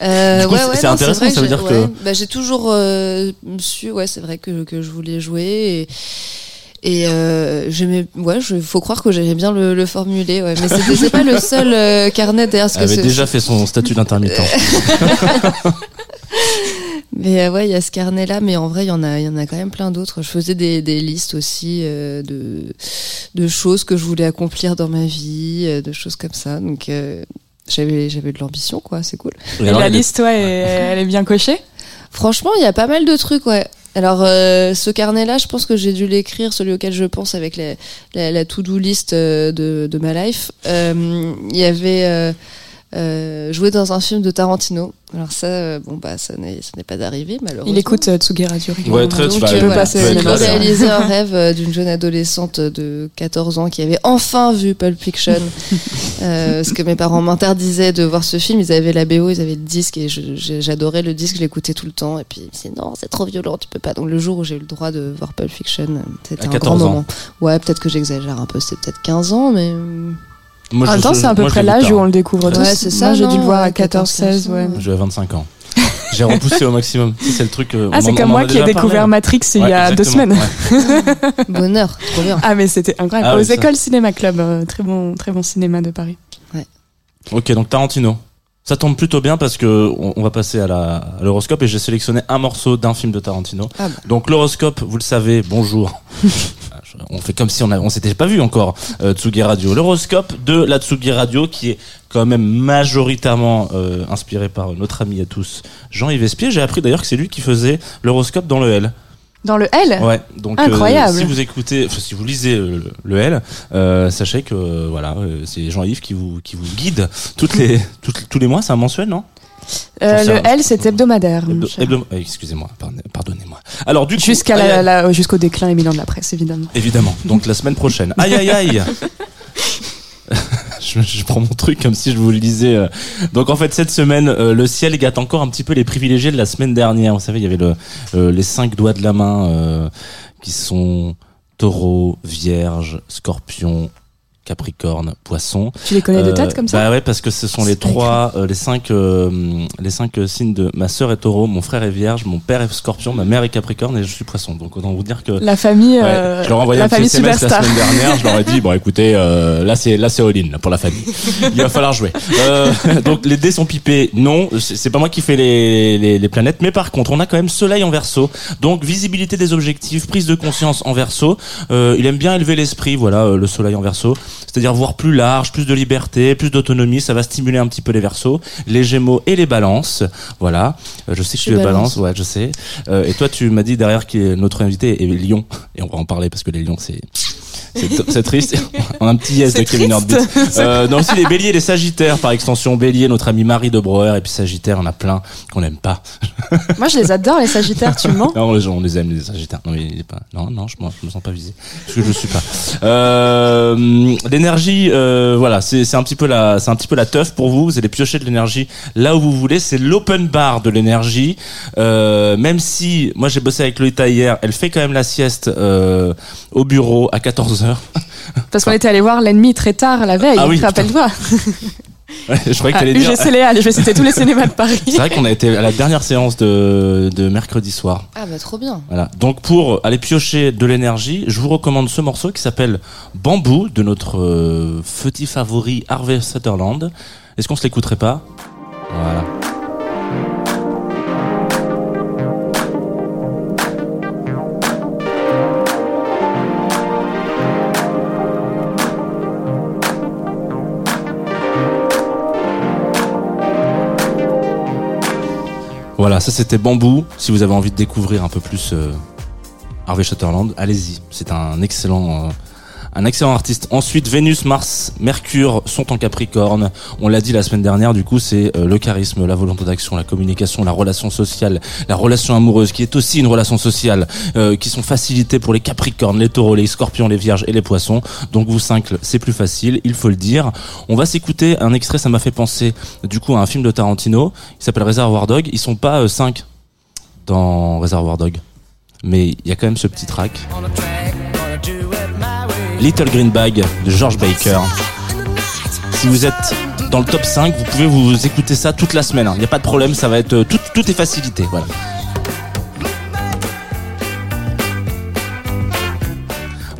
Speaker 4: Euh, ouais,
Speaker 2: c'est-
Speaker 4: ouais,
Speaker 2: c'est
Speaker 4: non,
Speaker 2: intéressant,
Speaker 4: vrai
Speaker 2: ça veut
Speaker 4: j'ai-
Speaker 2: dire que-
Speaker 4: bah, j'ai toujours euh, su, ouais, c'est vrai que, que je voulais jouer et. Et euh, j'aimais, ouais, je, faut croire que j'aimais bien le, le formuler, ouais. Mais c'était c'est pas le seul euh, carnet derrière ce
Speaker 2: Elle
Speaker 4: que
Speaker 2: avait déjà fait son statut d'intermittent. [laughs]
Speaker 4: Mais euh, ouais, il y a ce carnet-là, mais en vrai, il y en a, il y en a quand même plein d'autres. Je faisais des, des listes aussi euh, de, de choses que je voulais accomplir dans ma vie, euh, de choses comme ça. Donc euh, j'avais, j'avais de l'ambition, quoi. C'est cool.
Speaker 3: Et
Speaker 2: alors,
Speaker 3: la liste, ouais, elle est bien cochée.
Speaker 4: Franchement, il y a pas mal de trucs, ouais. Alors, euh, ce carnet-là, je pense que j'ai dû l'écrire, celui auquel je pense avec la, la, la to-do list euh, de, de ma life. Euh, Il y avait euh, joué dans un film de Tarantino. Alors ça, euh, bon bah, ça n'est, ça n'est pas arrivé malheureusement.
Speaker 3: Il écoute euh, Tsugi Radio
Speaker 2: Ouais, très-
Speaker 4: Donc,
Speaker 2: bah,
Speaker 4: euh,
Speaker 2: tu peux
Speaker 4: voilà,
Speaker 2: tu là, ça.
Speaker 4: réalisé un rêve euh, d'une jeune adolescente de 14 ans qui avait enfin vu Pulp Fiction. [laughs] euh, parce que mes parents m'interdisaient de voir ce film. Ils avaient la BO, ils avaient le disque et j'adorais le disque, je l'écoutais tout le temps. Et puis ils me disaient non, c'est trop violent, tu peux pas. Donc le jour où j'ai eu le droit de voir Pulp Fiction, c'était
Speaker 2: À
Speaker 4: un
Speaker 2: 14
Speaker 4: grand
Speaker 2: ans.
Speaker 4: moment. Ouais, peut-être que j'exagère un peu, c'était peut-être 15 ans, mais.
Speaker 2: Moi,
Speaker 3: En même temps, c'est à peu près l'âge où on le découvre tous.
Speaker 4: Ouais, c'est ça,
Speaker 3: j'ai dû le voir à
Speaker 4: 14,
Speaker 3: 14-16, ouais.
Speaker 2: J'avais 25 ans. J'ai repoussé au maximum. C'est le truc. euh,
Speaker 3: Ah, c'est comme moi
Speaker 2: a
Speaker 3: qui ai découvert
Speaker 2: parlé.
Speaker 3: Matrix il y
Speaker 2: Ouais,
Speaker 3: a deux semaines.
Speaker 2: ouais. [laughs]
Speaker 4: bonheur, trop bien.
Speaker 3: Ah, mais c'était incroyable.
Speaker 2: Ah
Speaker 3: Aux
Speaker 2: oui, ça.
Speaker 3: écoles Cinéma Club, euh, très bon, très bon cinéma de Paris.
Speaker 2: Ok, donc Tarantino. Ça tombe plutôt bien parce que on, on va passer à l'horoscope et j'ai sélectionné un morceau d'un film de Tarantino.
Speaker 4: Ah bah.
Speaker 2: Donc l'horoscope, vous le savez, bonjour. [laughs] On fait comme si on, a, on s'était pas vu encore. Euh, Tsugi Radio, l'horoscope de la Tsugi Radio qui est quand même majoritairement euh, inspiré par notre ami à tous, Jean-Yves Espier. J'ai appris d'ailleurs que c'est lui qui faisait l'horoscope dans le L.
Speaker 3: Dans le L?
Speaker 2: Ouais, donc euh,
Speaker 3: Incroyable.
Speaker 2: si vous écoutez, enfin, si vous lisez euh, le, L, euh, sachez que voilà, c'est Jean-Yves qui vous qui vous guide toutes les toutes- tous les mois, c'est un mensuel, non?
Speaker 3: Euh, Le. L, c'est hebdomadaire.
Speaker 2: Hebdo- euh, Excusez-moi, pardon- pardonnez-moi. Alors du
Speaker 3: Jusqu'à la- la- jusqu'au déclin éminent de la presse, évidemment.
Speaker 2: évidemment. Donc la semaine prochaine. Aïe aïe aïe. [laughs] Je, je prends mon truc comme si je vous le disais. euh. Donc en fait cette semaine, euh, le ciel gâte encore un petit peu les privilégiés de la semaine dernière. Vous savez, il y avait le, les cinq doigts de la main qui sont taureau, vierge, scorpion, capricorne, poisson.
Speaker 3: Tu les connais de
Speaker 2: Euh,
Speaker 3: tête comme ça
Speaker 2: Bah ouais, parce que ce sont les
Speaker 3: C'est pas
Speaker 2: trois, euh, les cinq, euh, les cinq euh, signes de ma sœur est taureau, mon frère est vierge, mon père est scorpion, ma mère est capricorne et je suis poisson. Donc autant vous dire que
Speaker 3: La famille,
Speaker 2: Ouais,
Speaker 3: euh,
Speaker 2: je leur ai envoyé un petit SMS la semaine dernière. Je leur ai dit [laughs] bon écoutez euh, là c'est là c'est all in là, pour la famille. Il va falloir jouer. Euh, [laughs] donc les dés sont pipés. Non, c'est pas moi qui fais les, les les planètes, mais par contre on a quand même Soleil en Verseau. Donc visibilité des objectifs, prise de conscience en Verseau. Euh, il aime bien élever l'esprit. Voilà euh, le Soleil en Verseau, c'est-à-dire voir plus large, plus de liberté, plus d'autonomie. Ça va stimuler un petit peu les Verseaux, les Gémeaux et les Balances. Voilà. Euh, je sais que
Speaker 4: Je
Speaker 2: tu es
Speaker 4: suis
Speaker 2: Balance.
Speaker 4: Balance.
Speaker 2: Ouais, je sais. Euh, et toi, tu m'as dit derrière que notre invité est Lion, et on va en parler parce que les Lions, c'est C'est triste. [laughs] On a un petit yes de Kevin. [laughs] Euh, non, aussi les béliers les sagittaires, par extension. Bélier, notre ami Marie de Breuer, et puis sagittaire, on a plein qu'on n'aime pas. [laughs]
Speaker 3: Moi, je les adore, les Sagittaires, tu mens
Speaker 2: Non, les gens, on les aime, les sagittaires. Non, mais il est pas, non, non, je, je me sens pas visé. Parce que je le suis pas. Euh, l'énergie, euh, voilà, c'est, un petit peu la, c'est un petit peu la teuf pour vous. Vous allez piocher de l'énergie là où vous voulez. C'est l'open bar de l'énergie. Euh, même si, moi, j'ai bossé avec Lolita hier, elle fait quand même la sieste, euh, au bureau à 14 heures.
Speaker 3: Parce qu'on était allé voir l'ennemi très tard la veille,
Speaker 2: Ah oui,
Speaker 3: rappelle-toi. [laughs]
Speaker 2: Ouais, je croyais que
Speaker 3: À
Speaker 2: t'allais dire.
Speaker 3: Je vais citer tous les cinémas de Paris.
Speaker 2: C'est vrai qu'on a été à la dernière séance de, de mercredi soir.
Speaker 4: Ah bah trop bien.
Speaker 2: Voilà. Donc pour aller piocher de l'énergie, je vous recommande ce morceau qui s'appelle Bambou de notre euh, petit favori Harvey Sutherland. Est-ce qu'on se l'écouterait pas? Voilà. Voilà, ça c'était Bambou. Si vous avez envie de découvrir un peu plus euh, Harvey Sutherland, allez-y. C'est un excellent, euh, un excellent artiste. Ensuite, Vénus, Mars, Mercure sont en Capricorne. On l'a dit la semaine dernière. Du coup, c'est euh, le charisme, la volonté d'action, la communication, la relation sociale, la relation amoureuse, qui est aussi une relation sociale, euh, qui sont facilitées pour les Capricornes, les Taureaux, les Scorpions, les Vierges et les Poissons. Donc vous cinq, c'est plus facile. Il faut le dire. On va s'écouter un extrait. Ça m'a fait penser, du coup, à un film de Tarantino qui s'appelle Reservoir Dog. Ils sont pas euh, cinq dans Reservoir Dog. Mais il y a quand même ce petit track. Little Green Bag de George Baker. Si vous êtes dans le top 5, vous pouvez vous écouter ça toute la semaine. hein. Il n'y a pas de problème, ça va être euh, tout, tout est facilité. Voilà.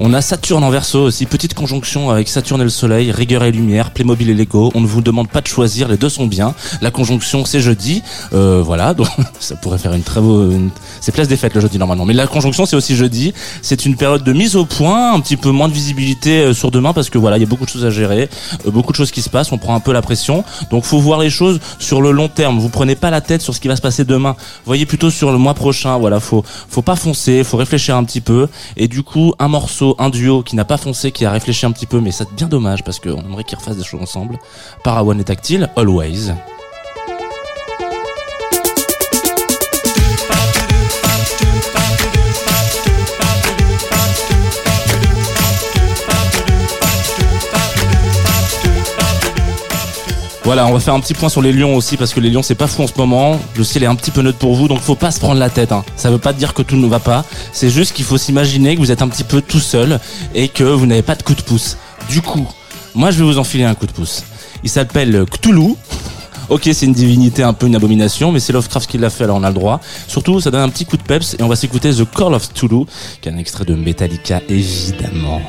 Speaker 2: On a Saturne en verso aussi, petite conjonction avec Saturne et le Soleil, rigueur et lumière, Playmobil et Lego. On ne vous demande pas de choisir, les deux sont bien. La conjonction c'est jeudi, euh, voilà, [laughs] donc ça pourrait faire une très beau, une- c'est place des fêtes le jeudi normalement. Mais la conjonction c'est aussi jeudi. C'est une période de mise au point, un petit peu moins de visibilité euh, sur demain parce que voilà, il y a beaucoup de choses à gérer, euh, beaucoup de choses qui se passent, on prend un peu la pression. Donc faut voir les choses sur le long terme. Vous prenez pas la tête sur ce qui va se passer demain. Voyez plutôt sur le mois prochain. Voilà, faut faut pas foncer, faut réfléchir un petit peu. Et du coup, un morceau, un duo qui n'a pas foncé, qui a réfléchi un petit peu, mais c'est bien dommage parce qu'on aimerait qu'ils refassent des choses ensemble. Parawan et Tactile, Always. Voilà, on va faire un petit point sur les lions aussi parce que les lions c'est pas fou en ce moment. Le ciel est un petit peu neutre pour vous, donc faut pas se prendre la tête. Hein. Ça veut pas dire que tout ne va pas. C'est juste qu'il faut s'imaginer que vous êtes un petit peu tout seul et que vous n'avez pas de coup de pouce. Du coup, moi je vais vous enfiler un coup de pouce. Il s'appelle Cthulhu. Ok, c'est une divinité un peu une abomination, mais c'est Lovecraft qui l'a fait, alors on a le droit. Surtout, ça donne un petit coup de peps et on va s'écouter The Call of Cthulhu, qui est un extrait de Metallica, évidemment.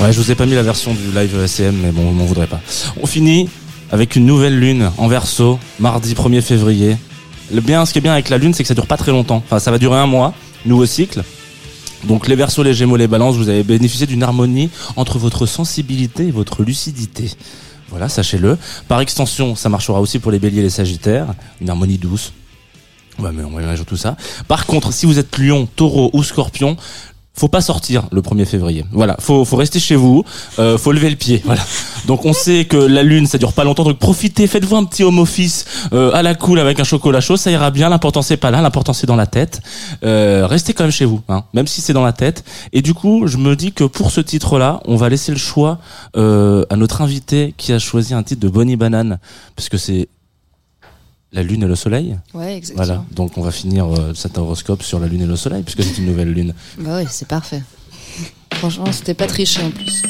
Speaker 2: Ouais, je vous ai pas mis la version du live ECM, mais bon, vous m'en voudrez pas. On finit avec une nouvelle lune en verso, mardi 1er février. Le bien, ce qui est bien avec la lune, c'est que ça dure pas très longtemps. Enfin, ça va durer un mois, nouveau cycle. Donc les versos, les gémeaux, les balances, vous avez bénéficié d'une harmonie entre votre sensibilité et votre lucidité. Voilà, sachez-le. Par extension, ça marchera aussi pour les béliers et les sagittaires. Une harmonie douce. On va, on va tout ça. Par contre, si vous êtes lion, taureau ou scorpion, faut pas sortir le 1er février. Voilà, faut faut rester chez vous, euh, faut lever le pied. [laughs] Voilà. Donc on sait que la lune ça dure pas longtemps, donc profitez, faites-vous un petit home office euh, à la cool avec un chocolat chaud, ça ira bien. L'important c'est pas là, l'important c'est dans la tête. Euh, restez quand même chez vous, hein, même si c'est dans la tête. Et du coup, je me dis que pour ce titre-là, on va laisser le choix euh, à notre invité qui a choisi un titre de Bonnie Banane, parce que c'est la lune et le soleil.
Speaker 4: Ouais, exactement.
Speaker 2: Voilà. Donc on va finir euh, cet horoscope sur la lune et le soleil, puisque c'est une nouvelle lune.
Speaker 4: Bah ouais, c'est parfait. Franchement, c'était pas triché en plus.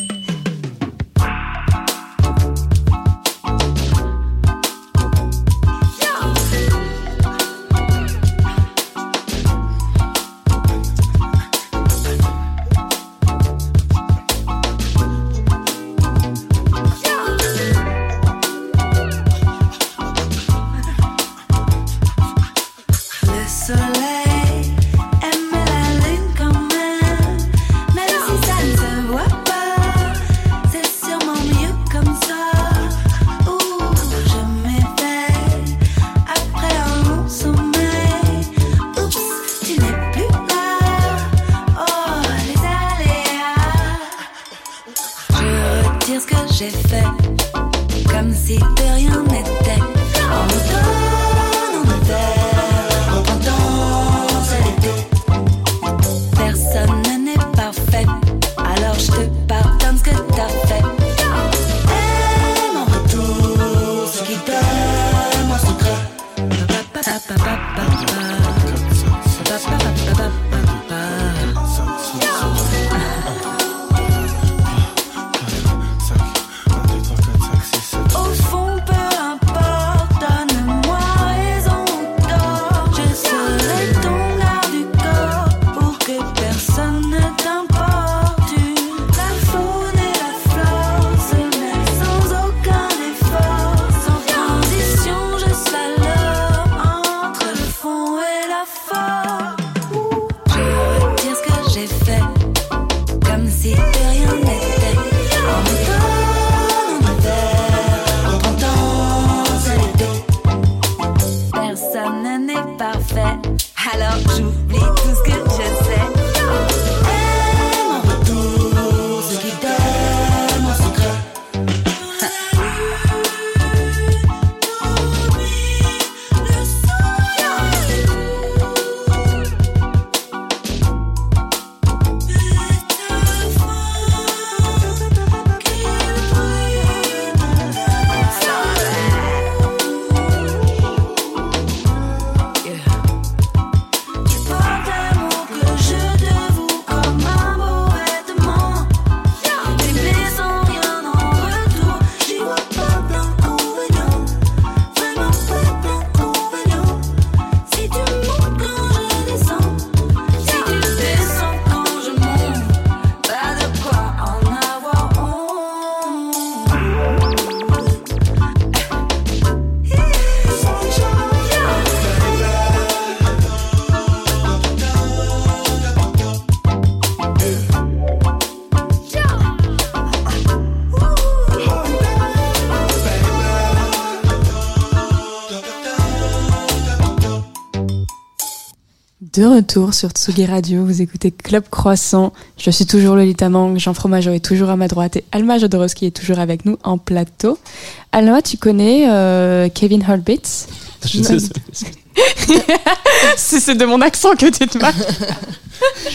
Speaker 8: De retour
Speaker 3: sur Tsugi Radio, vous écoutez Club Croissant. Je suis toujours Lolita Mang, Jean Fromageau est toujours à ma droite et Alma Jodorowsky est toujours avec nous en plateau. Alma, tu connais euh, Kevin
Speaker 2: sais- [laughs]
Speaker 3: C'est c'est de mon accent que tu te marques.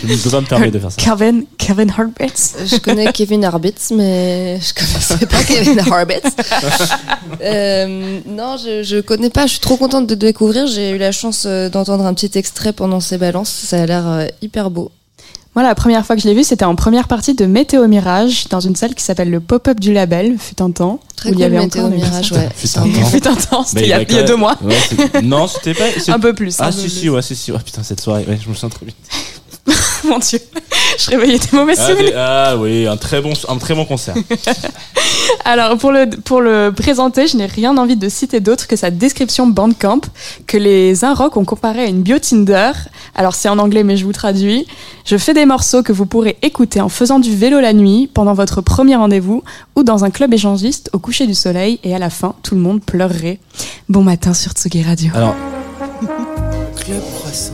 Speaker 2: je ne peux pas me permettre de faire ça.
Speaker 3: Kevin, Kevin Harbitz.
Speaker 4: Je connais Kevin Harbitz, mais je connaissais [laughs] pas Kevin Harbitz. Euh, non, je, je connais pas. Je suis trop contente de découvrir. J'ai eu la chance euh, d'entendre un petit extrait pendant ces balances. Ça a l'air euh, hyper beau.
Speaker 3: Moi, la première fois que je l'ai vu, c'était en première partie de Météo Mirage, dans une salle qui s'appelle le Pop-up du label, fut un temps.
Speaker 4: Très
Speaker 3: où il y avait
Speaker 4: Météo
Speaker 3: encore des
Speaker 4: Mirage, ouais.
Speaker 2: Fut un temps. [laughs]
Speaker 3: Fut un temps, c'était
Speaker 2: Mais
Speaker 3: il y a,
Speaker 2: avait
Speaker 3: il y a
Speaker 2: quand
Speaker 3: deux mois.
Speaker 2: Ouais, non, c'était pas. [laughs]
Speaker 3: Un peu plus.
Speaker 2: Ah si si ouais si si. Oh, putain cette soirée, ouais, je me sens trop vite. [laughs]
Speaker 3: Mon dieu, je réveillais des mauvais
Speaker 2: Ah,
Speaker 3: souvenirs.
Speaker 2: des- ah oui, un très bon un très bon concert. [laughs]
Speaker 3: Alors, pour le, pour le présenter, je n'ai rien envie de citer d'autre que sa description Bandcamp, que les Inrock ont comparé à une bio Tinder. Alors, c'est en anglais, mais je vous traduis. Je fais des morceaux que vous pourrez écouter en faisant du vélo la nuit, pendant votre premier rendez-vous, ou dans un club échangiste au coucher du soleil, et à la fin, tout le monde pleurerait. Bon matin sur Tsugi Radio.
Speaker 2: Alors [laughs]
Speaker 9: Club Croissant.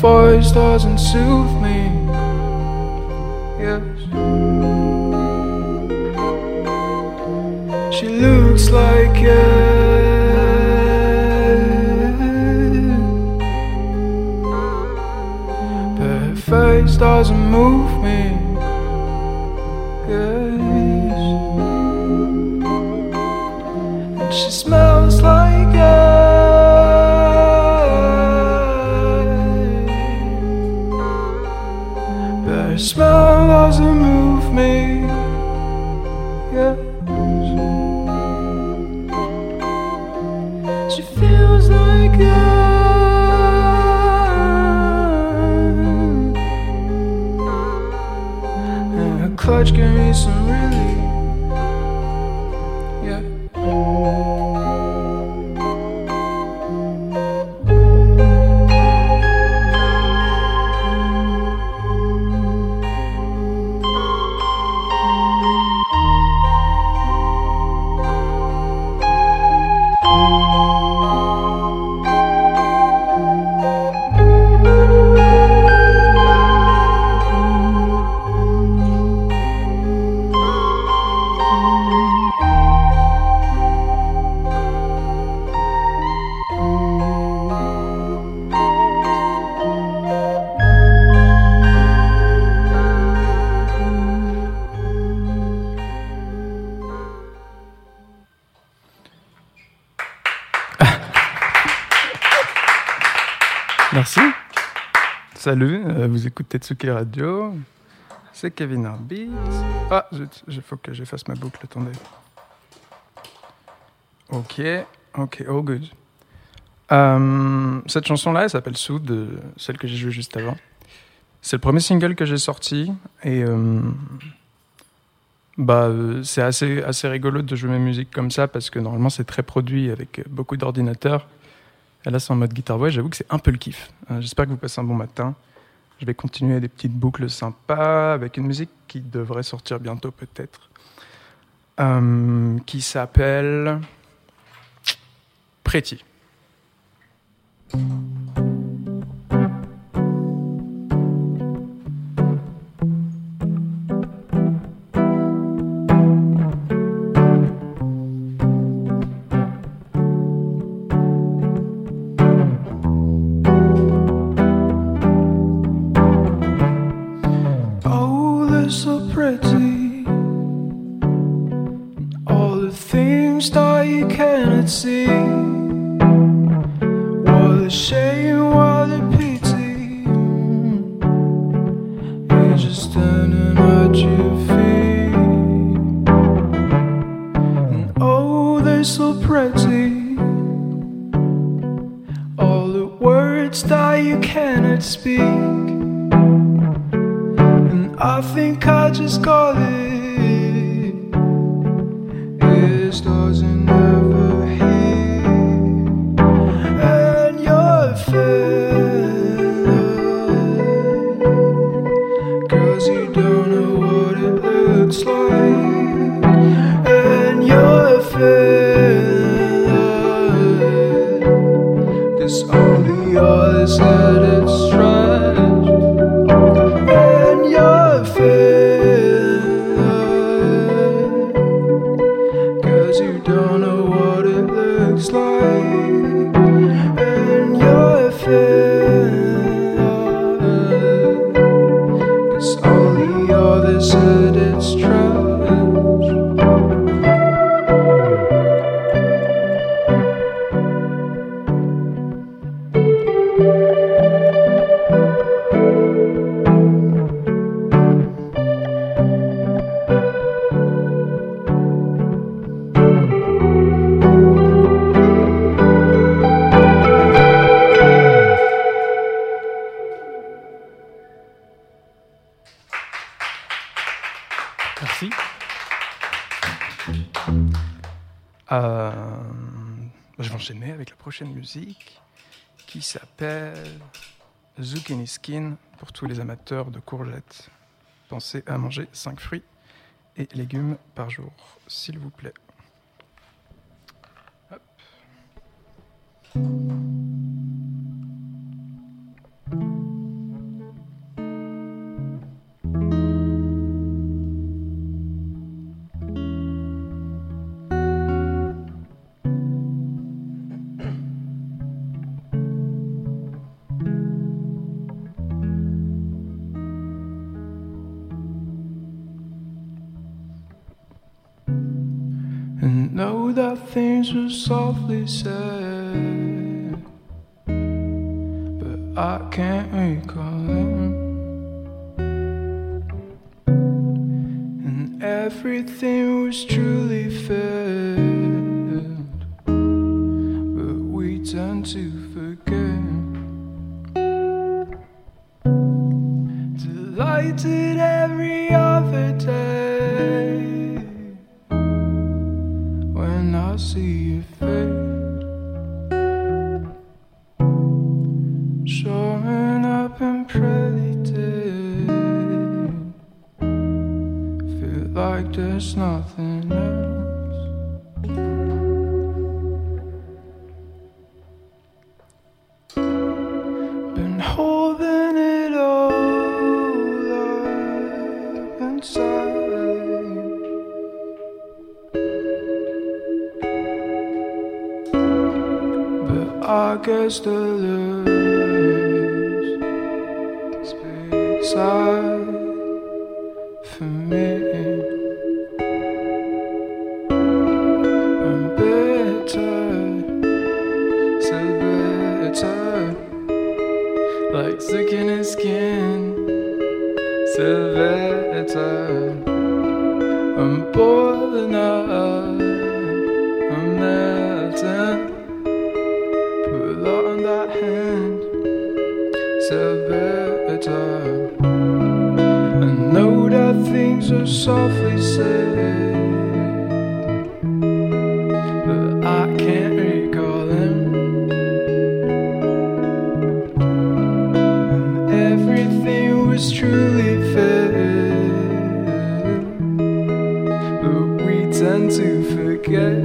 Speaker 10: Voice doesn't soothe me. Yes. She looks like it. But her face doesn't move
Speaker 9: euh, vous écoutez Tsuki Radio. C'est Kevin Arbit. Ah, il faut que j'efface ma boucle, attendez. Ok, ok, all good. Euh, cette chanson-là, elle s'appelle Sous, de celle que j'ai jouée juste avant. C'est le premier single que j'ai sorti et euh, bah, euh, c'est assez, assez rigolo de jouer mes musiques comme ça parce que normalement c'est très produit avec beaucoup d'ordinateurs. Et là, c'est en mode guitare voix. J'avoue que c'est un peu le kiff. Euh, J'espère que vous passez un bon matin. Je vais continuer des petites boucles sympas avec une musique qui devrait sortir bientôt, peut-être. Euh, qui s'appelle Pretty. Pour tous les amateurs de courgettes. Pensez à manger 5 fruits et légumes par jour, s'il vous plaît. Softly said, but I can't recall was truly fair, but we tend to forget.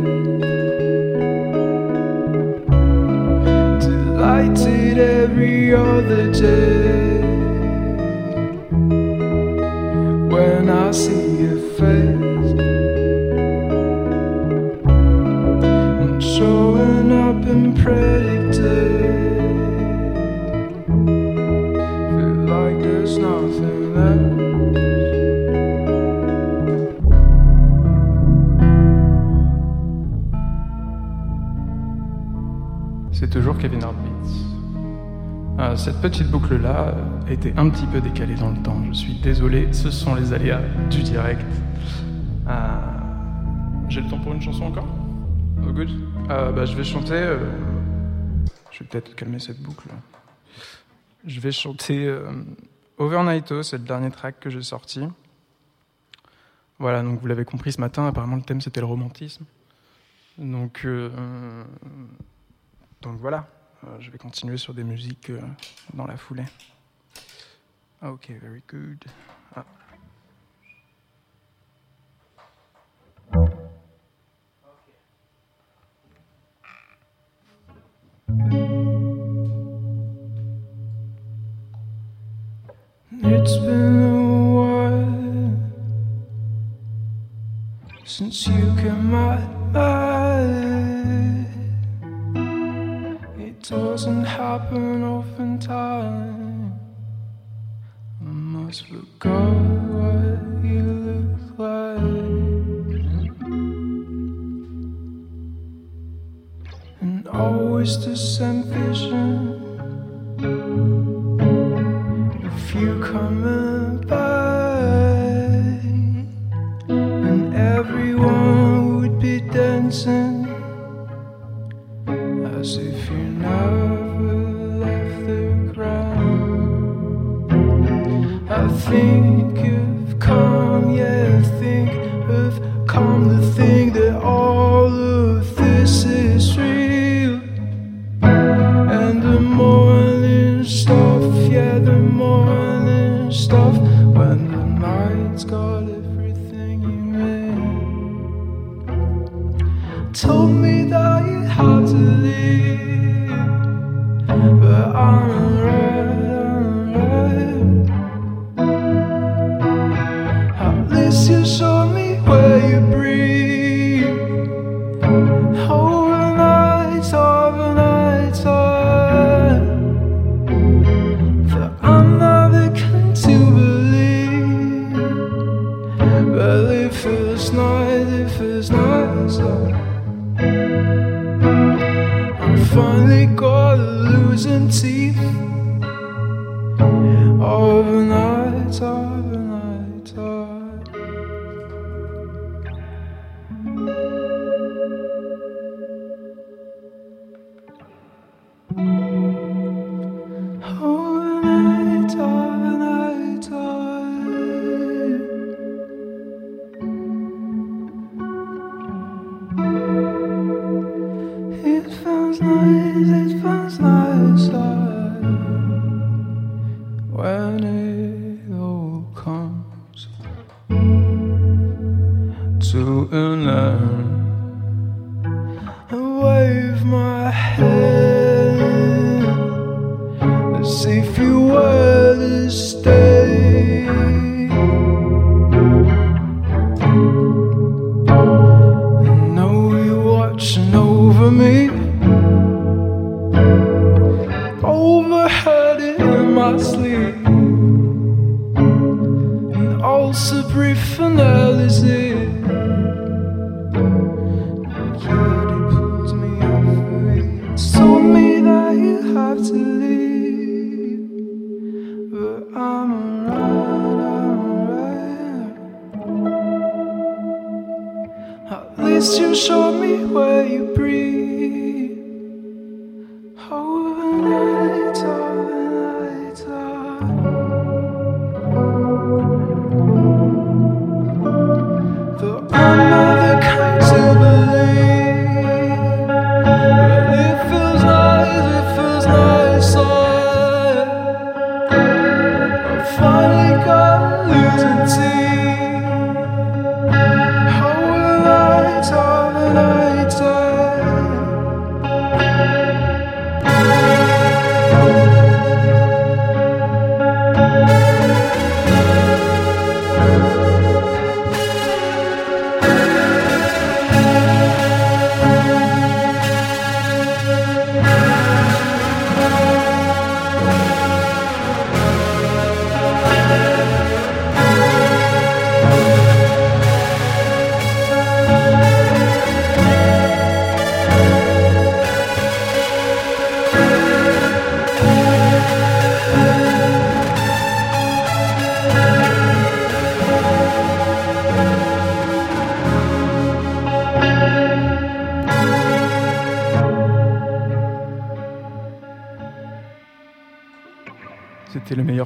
Speaker 9: Boucle-là a été un petit peu décalée dans le temps. Je suis désolé, ce sont les aléas du direct. Euh, J'ai le temps pour une chanson encore? Oh, good. Euh, bah, je vais chanter. euh, Je vais peut-être calmer cette boucle. Je vais chanter euh, Overnighto, c'est le dernier track que j'ai sorti. Voilà, donc vous l'avez compris ce matin, apparemment le thème c'était le romantisme. Donc, donc voilà, euh, je vais continuer sur des musiques euh, dans la foulée. Ah, ok, very good. Ah. It's been a while since you came out. doesn't happen often. Time I must forget what you look like, and always the same vision. If you come by, and everyone would be dancing as if you think you've come yet.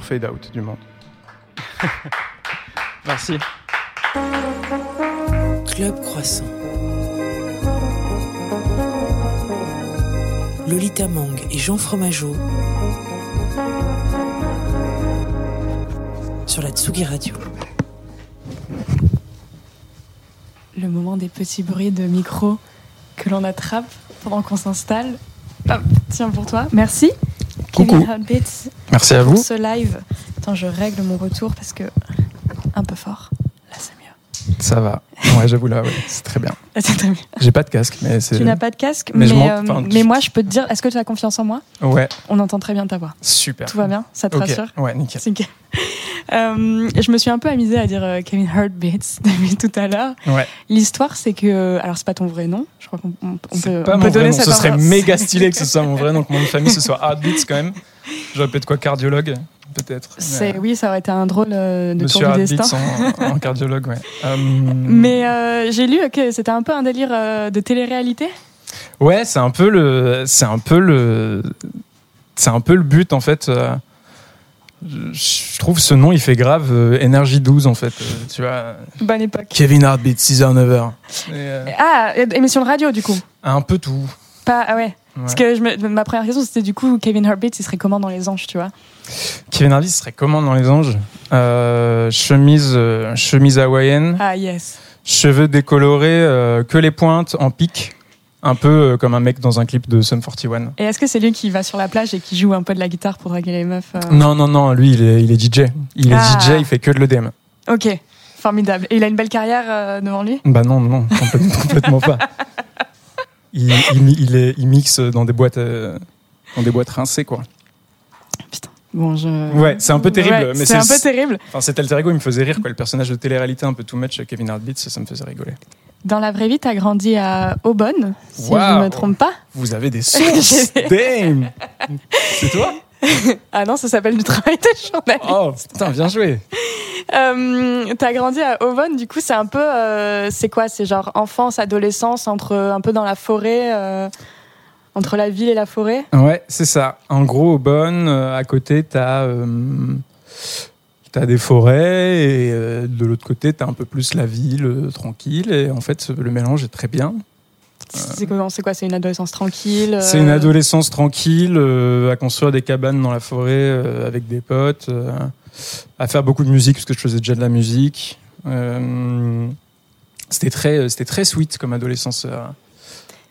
Speaker 9: fade-out du monde. [laughs]
Speaker 11: Merci.
Speaker 1: Club Croissant. Lolita Mang et Jean Fromageau sur la Tsugi Radio.
Speaker 3: Le moment des petits bruits de micro que l'on attrape pendant qu'on s'installe. Tiens pour toi, merci. Kevin
Speaker 9: Merci à vous.
Speaker 3: Pour ce live. Attends, je règle mon retour parce que un peu fort. Là, c'est mieux.
Speaker 9: Ça va. Ouais, j'avoue là, ouais, c'est très bien. [laughs] J'ai pas de casque, mais c'est.
Speaker 3: Tu n'as pas de casque,
Speaker 9: mais,
Speaker 3: mais, euh, mais, moi, je peux te dire, est-ce que tu as confiance en moi?
Speaker 9: Ouais.
Speaker 3: On entend très bien ta voix.
Speaker 9: Super.
Speaker 3: Tout va bien Ça te rassure?
Speaker 9: Ouais, nickel.
Speaker 3: nickel. [laughs] Euh, je me suis un peu amusée à dire euh, Kevin Heartbeats [laughs] depuis tout à l'heure.
Speaker 9: Ouais.
Speaker 3: L'histoire, c'est que. Euh, alors, c'est pas ton vrai nom. Je crois qu'on peut, on peut donner
Speaker 9: nom. Ce serait méga stylé que ce soit mon vrai nom, que mon famille, ce soit Heartbeats quand même. J'aurais peut-être quoi, cardiologue, peut-être.
Speaker 3: C'est-
Speaker 9: Mais,
Speaker 3: Oui, ça aurait été un drôle euh, de
Speaker 9: Monsieur
Speaker 3: tour du destin.
Speaker 9: en, en [laughs] cardiologue, ouais. Euh,
Speaker 3: Mais euh, j'ai lu que c'était un peu un délire euh, de télé-réalité.
Speaker 9: Ouais, c'est un peu le, c'est un peu le, c'est un peu le but en fait. Je trouve ce nom il fait grave euh, énergie 12 en fait. euh, tu vois,
Speaker 3: Bonne époque.
Speaker 9: Kevin Heartbeat 6h 9h.
Speaker 3: Ah, é- émission de radio du coup.
Speaker 9: un peu tout.
Speaker 3: Pas, ah ouais. Parce que je me- ma première question c'était du coup Kevin Heartbeats il serait comment dans les anges, tu vois?
Speaker 9: Kevin Heartbeat serait comment dans les anges? Euh, Chemise, euh, chemise hawaïenne,
Speaker 3: Ah yes.
Speaker 9: cheveux décolorés, euh, que les pointes en pique, un peu comme un mec dans un clip de Sum 41.
Speaker 3: Et est-ce que c'est lui qui va sur la plage et qui joue un peu de la guitare pour draguer les meufs
Speaker 9: Non non non, lui il est, il est DJ. Il est
Speaker 3: Ah.
Speaker 9: DJ, il fait que de l'EDM.
Speaker 3: Ok, formidable. Et il a une belle carrière devant lui?
Speaker 9: Bah non, non, complètement, [laughs] complètement pas. Il, il, mi- il est, il mixe dans des boîtes, euh, dans des boîtes rincées, quoi.
Speaker 3: Bon, je.
Speaker 9: Ouais, c'est un peu terrible,
Speaker 3: Ouais,
Speaker 9: mais
Speaker 3: c'est un peu terrible.
Speaker 9: Enfin, cet alter ego, il me faisait rire, quoi. Le personnage de télé-réalité un peu too much, Kevin Heartbeat, ça, ça me faisait rigoler.
Speaker 3: Dans la vraie vie, t'as grandi à Aubonne, si je ne me trompe pas.
Speaker 9: Vous avez des [laughs] sources Damn C'est toi? [laughs]
Speaker 3: Ah non, ça s'appelle du travail de journaliste.
Speaker 9: Oh, putain, bien joué
Speaker 3: Euh, t'as grandi à Auvonne, du coup, c'est un peu. euh, c'est quoi? C'est genre enfance, adolescence, entre un peu dans la forêt, euh, entre la ville et la forêt?
Speaker 9: Ouais, c'est ça. En gros, au Bonn, euh, à côté, t'as des forêts et de l'autre côté, t'as un peu plus la ville tranquille. Et en fait, le mélange est très bien.
Speaker 3: C'est quoi C'est quoi C'est une adolescence tranquille euh,
Speaker 9: C'est une adolescence tranquille, euh, à construire des cabanes dans la forêt euh, avec des potes, euh, à faire beaucoup de musique parce que je faisais déjà de la musique. Euh, c'était très, c'était très sweet comme adolescence euh,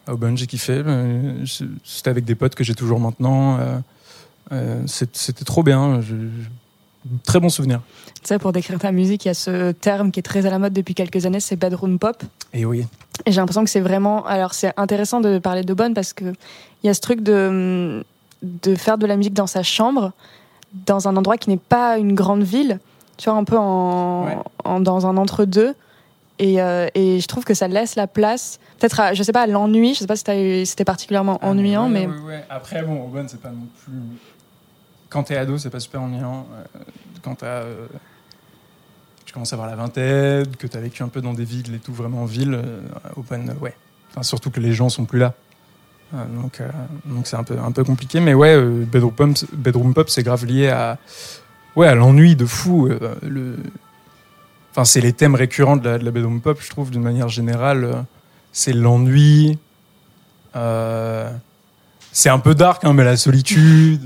Speaker 9: à Aubonne, j'ai kiffé. Euh, C'était avec des potes que j'ai toujours maintenant. euh, euh, c'était trop bien. Je- je- très bon souvenir.
Speaker 3: Tu sais, pour décrire ta musique, il y a ce terme qui est très à la mode depuis quelques années, c'est bedroom pop.
Speaker 9: Et oui.
Speaker 3: Et j'ai l'impression que c'est vraiment. Alors, c'est intéressant de parler de Bonne parce que il y a ce truc de, de faire de la musique dans sa chambre, dans un endroit qui n'est pas une grande ville, tu vois, un peu en,
Speaker 9: Ouais.
Speaker 3: en- dans un entre-deux. Et, euh, et je trouve que ça laisse la place, peut-être, à- je sais pas, à l'ennui. Je sais pas si c'était particulièrement ennuyant,
Speaker 9: Ouais,
Speaker 3: mais.
Speaker 9: ouais. Après, bon, Aubonne, c'est pas non plus. Quand t'es ado, c'est pas super ennuyant. Euh, Quand t'as. euh, Tu commences à avoir la vingtaine, que t'as vécu un peu dans des villes et tout, vraiment en ville, euh, euh, ouais. Enfin, surtout que les gens sont plus là. Donc, donc c'est un peu, un peu compliqué. Mais ouais, Bedroom Pop, Bedroom Pop c'est grave lié à. Ouais, à l'ennui de fou. Enfin, c'est les thèmes récurrents de la, Bedroom Pop, je trouve, d'une manière générale. c'est l'ennui. c'est un peu dark, hein, mais la solitude,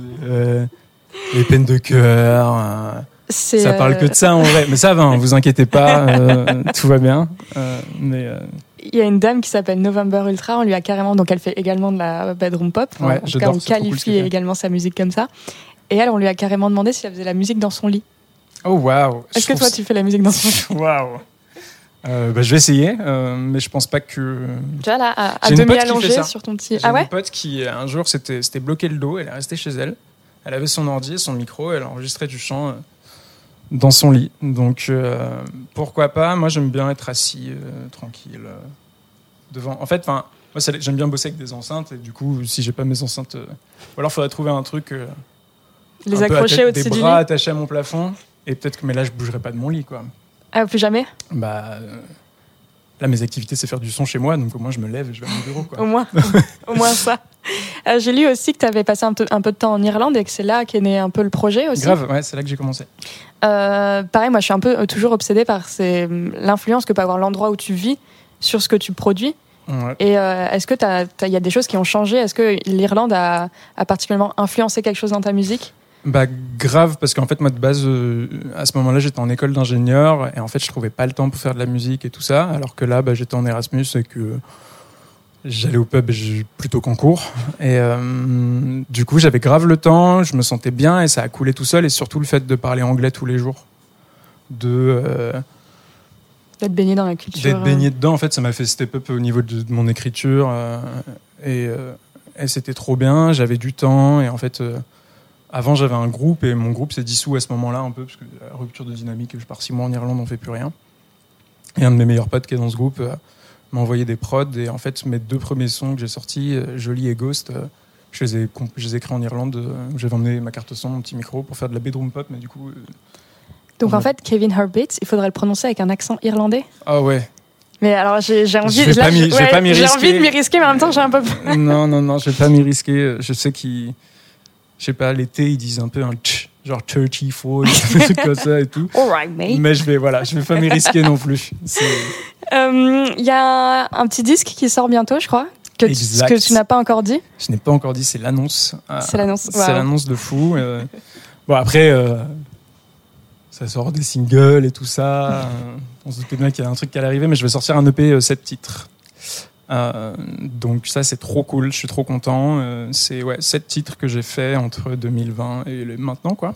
Speaker 9: les peines de cœur. euh, ça parle que de ça en vrai. Mais ça va, hein, vous inquiétez pas, [laughs] euh, tout va bien. Euh, mais
Speaker 3: Il y a une dame qui s'appelle November Ultra, on lui a carrément, donc elle fait également de la bedroom pop.
Speaker 9: Ouais,
Speaker 3: en tout cas, on
Speaker 9: cool
Speaker 3: qualifie également sa musique comme ça. Et elle, on lui a carrément demandé si elle faisait la musique dans son lit.
Speaker 9: oh waouh.
Speaker 3: Est-ce que toi, tu fais la musique dans son [laughs] lit?
Speaker 9: Waouh. Bah, je vais essayer, euh, mais je pense pas que.
Speaker 3: Tu vois, là, à, à demi
Speaker 9: pote qui fait
Speaker 3: allongé
Speaker 9: ça.
Speaker 3: sur ton petit. Ah ouais?
Speaker 9: une pote qui, un jour, s'était bloqué le dos, elle est restée chez elle. Elle avait son ordi, son micro, elle enregistrait du chant euh, dans son lit. Donc, euh, pourquoi pas? Moi, j'aime bien être assis, euh, tranquille, euh, devant. En fait, moi, j'aime bien bosser avec des enceintes, et du coup, si j'ai pas mes enceintes. Ou alors, il faudrait trouver un truc.
Speaker 3: Les
Speaker 9: un
Speaker 3: accrocher au-dessus
Speaker 9: Des
Speaker 3: du lit
Speaker 9: bras attachés à mon plafond, et peut-être que. Mais là, je bougerai pas de mon lit, quoi.
Speaker 3: Ah, plus jamais?
Speaker 9: Bah. Là, mes activités, c'est faire du son chez moi, donc au moins, je me lève et je vais à mon bureau, quoi.
Speaker 3: Au moins, [laughs] au moins ça. Euh, J'ai lu aussi que tu avais passé un peu, un peu de temps en Irlande et que c'est là qu'est né un peu le projet aussi.
Speaker 9: Grave, ouais, c'est là que j'ai commencé.
Speaker 3: Euh, pareil, moi je suis un peu euh, toujours obsédée par ces- l'influence que peut avoir l'endroit où tu vis sur ce que tu produis.
Speaker 9: Ouais.
Speaker 3: Et est-ce que il y a des choses qui ont changé? Est-ce que l'Irlande a, a particulièrement influencé quelque chose dans ta musique?
Speaker 9: Bah grave parce qu'en fait moi de base euh, à ce moment-là j'étais en école d'ingénieur et en fait je trouvais pas le temps pour faire de la musique et tout ça alors que là bah, j'étais en Erasmus et que j'allais au pub plutôt qu'en cours. Et euh, du coup, j'avais grave le temps, je me sentais bien et ça a coulé tout seul. Et surtout le fait de parler anglais tous les jours, de euh,
Speaker 3: D'être baigné dans la culture.
Speaker 9: d'être baigné dedans. En fait, ça m'a fait step up au niveau de, de mon écriture et, et c'était trop bien. J'avais du temps et en fait. Avant, j'avais un groupe et mon groupe s'est dissous à ce moment-là un peu parce que la rupture de dynamique. Je pars six mois en Irlande, on fait plus rien. Et un de mes meilleurs potes qui est dans ce groupe euh, m'a envoyé des prods et en fait mes deux premiers sons que j'ai sortis, euh, Jolie et Ghost, euh, je les ai je les ai créés en Irlande. euh, J'avais emmené ma carte son, mon petit micro pour faire de la bedroom pop, mais du coup,
Speaker 3: Donc en fait, Kevin Herbert, il faudrait le prononcer avec un accent irlandais.
Speaker 9: ah ouais.
Speaker 3: Mais alors j'ai envie,
Speaker 9: Je vais
Speaker 3: là,
Speaker 9: pas m'y- m'y
Speaker 3: j'ai
Speaker 9: risquer.
Speaker 3: envie de m'y risquer, mais en même temps j'ai un peu. [laughs]
Speaker 9: non non non, je vais pas m'y risquer. Je sais qu'ils, je sais pas, l'été ils disent un peu un tch, genre churchy fall, des [laughs] trucs comme ça et tout.
Speaker 3: Alright, mate.
Speaker 9: Mais je vais voilà, je vais pas m'y risquer non plus. [laughs]
Speaker 3: Euh, Il y a un petit disque qui sort bientôt, je crois, que tu, que tu n'as pas encore dit.
Speaker 9: Je n'ai pas encore dit, c'est l'annonce. Euh,
Speaker 3: C'est l'annonce.
Speaker 9: C'est l'annonce de fou. euh. Bon, après, euh, ça sort des singles et tout ça. on se doutait bien qu'il y a un truc qui allait arriver, mais je vais sortir un EP 7 titres. Euh, donc ça, c'est trop cool. Je suis trop content. Euh, c'est ouais, 7 titres que j'ai fait entre 2020 et le- maintenant, quoi.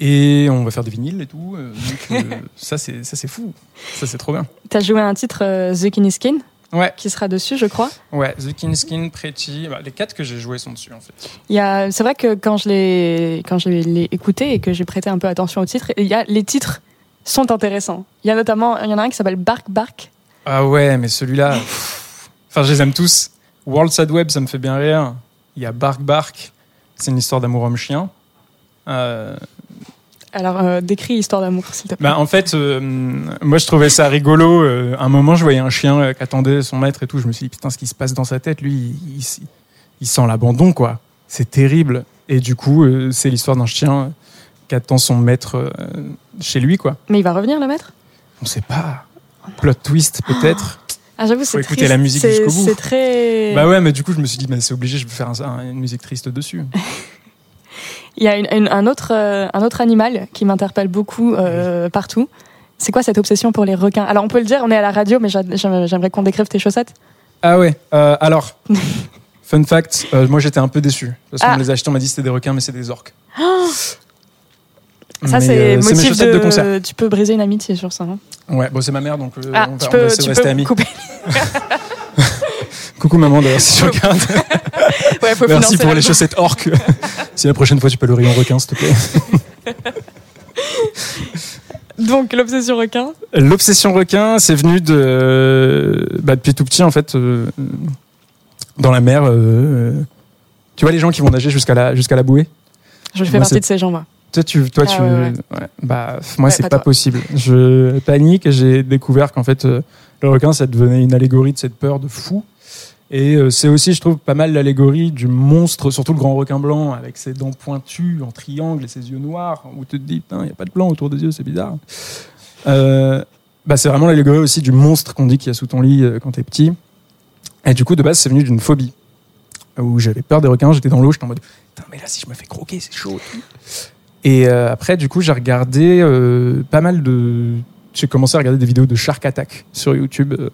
Speaker 9: Et on va faire des vinyles et tout. euh, donc, [laughs] ça, c'est ça, c'est fou. Ça, c'est trop bien.
Speaker 3: Tu as joué à un titre The Skin Skin
Speaker 9: Ouais.
Speaker 3: qui sera dessus, je crois.
Speaker 9: Ouais, The Kin Skin, Pretty. bah, les quatre que j'ai joués sont dessus, en fait.
Speaker 3: Il y a, c'est vrai que quand je l'ai, quand je l'ai écouté et que j'ai prêté un peu attention aux titres, il y a les titres sont intéressants. Il y a notamment, il y en a un qui s'appelle Bark Bark.
Speaker 9: Ah ouais, mais celui-là. Enfin, je les aime tous. World Side Web, ça me fait bien rire. Il y a Bark Bark, c'est une histoire d'amour homme-chien. Euh,
Speaker 3: Alors euh, décris Histoire d'amour, s'il te plaît.
Speaker 9: bah, en fait, euh, moi je trouvais ça rigolo. Euh, un moment, je voyais un chien qui attendait son maître et tout. Je me suis dit, putain, ce qui se passe dans sa tête, lui, il, il- il sent l'abandon, quoi. C'est terrible. Et du coup, c'est l'histoire d'un chien qui attend son maître chez lui, quoi.
Speaker 3: Mais il va revenir le maître?
Speaker 9: On sait pas. Plot twist, peut-être. [gasps]
Speaker 3: Ah j'avoue, c'est
Speaker 9: écouter la musique jusqu'au bout.
Speaker 3: C'est très.
Speaker 9: Bah ouais, mais du coup, je me suis dit, bah, c'est obligé, je vais faire un- un- une musique triste dessus. [laughs]
Speaker 3: Il y a une- une- un autre, euh, un autre animal qui m'interpelle beaucoup euh, partout. C'est quoi cette obsession pour les requins? Alors on peut le dire, on est à la radio, mais j'a- j'aimerais qu'on décrive tes chaussettes.
Speaker 9: Ah ouais, euh, alors, [laughs] fun fact, moi j'étais un peu déçu. Parce qu'on
Speaker 3: Ah.
Speaker 9: les a achetés, on m'a dit c'était des requins, mais c'est des orques.
Speaker 3: Ça c'est
Speaker 9: euh,
Speaker 3: motif
Speaker 9: de... concert.
Speaker 3: Tu peux briser une amitié sur ça. hein.
Speaker 9: Ouais, bon, c'est ma mère, donc euh,
Speaker 3: ah,
Speaker 9: on,
Speaker 3: tu
Speaker 9: va, on
Speaker 3: peux,
Speaker 9: va essayer
Speaker 3: tu
Speaker 9: de rester
Speaker 3: peux
Speaker 9: amis.
Speaker 3: couper. [laughs]
Speaker 9: Coucou maman, d'ailleurs, si tu regardes. [laughs]
Speaker 3: Ouais, faut
Speaker 9: Merci pour les chaussettes orques. [laughs] si la prochaine fois tu peux le rayon requin, s'il te plaît.
Speaker 3: Donc l'obsession requin.
Speaker 9: L'obsession requin, c'est venu de, bah, depuis tout petit en fait, euh, dans la mer. euh, tu vois les gens qui vont nager jusqu'à la jusqu'à la bouée?
Speaker 3: Je fais
Speaker 9: Moi,
Speaker 3: partie de ces gens, moi.
Speaker 9: Toi, tu, toi,
Speaker 3: Ah
Speaker 9: tu,
Speaker 3: ouais, ouais.
Speaker 9: ouais. bah, moi, c'est
Speaker 3: pas
Speaker 9: pas, possible. Je panique et j'ai découvert qu'en fait, euh, le requin, ça devenait une allégorie de cette peur de fou. Et euh, c'est aussi, je trouve, pas mal l'allégorie du monstre, surtout le grand requin blanc, avec ses dents pointues en triangle et ses yeux noirs, où tu te dis, il n'y a pas de blanc autour des yeux, c'est bizarre. Euh, bah, c'est vraiment l'allégorie aussi du monstre qu'on dit qu'il y a sous ton lit quand t'es petit. Et du coup, de base, c'est venu d'une phobie. Où j'avais peur des requins, j'étais dans l'eau, j'étais en mode, putain, mais là, si je me fais croquer, c'est chaud. Et euh, après, du coup, j'ai regardé euh, pas mal de. J'ai commencé à regarder des vidéos de Shark Attack sur YouTube euh,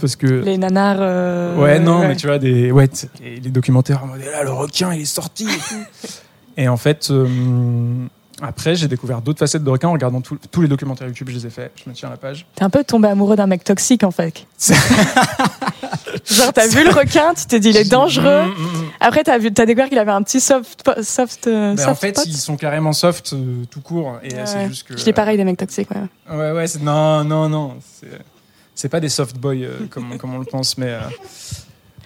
Speaker 9: parce que.
Speaker 3: Les nanars. euh,
Speaker 9: ouais, non, mais tu vois, des, ouais, les, documentaires en mode là, le requin, il est sorti et [laughs] en fait, euh, après, j'ai découvert d'autres facettes de requin en regardant tout- tous les documentaires YouTube, je les ai faits. Je me tiens à la page.
Speaker 3: T'es un peu tombé amoureux d'un mec toxique en fait. [laughs] Genre t'as [laughs] vu le requin, tu t'es dit il est dangereux.
Speaker 9: Mm, mm, mm.
Speaker 3: Après t'as vu, t'as découvert qu'il avait un petit soft, soft, euh,
Speaker 9: Mais en
Speaker 3: soft
Speaker 9: fait,
Speaker 3: spot.
Speaker 9: ils sont carrément soft euh, tout court. Et euh, c'est
Speaker 3: Ouais.
Speaker 9: juste que.
Speaker 3: Je pareil des mecs toxiques. Ouais.
Speaker 9: Ouais, ouais, non, non, non. C'est, pas des soft boys euh, comme, [laughs] comme on le pense, mais. euh,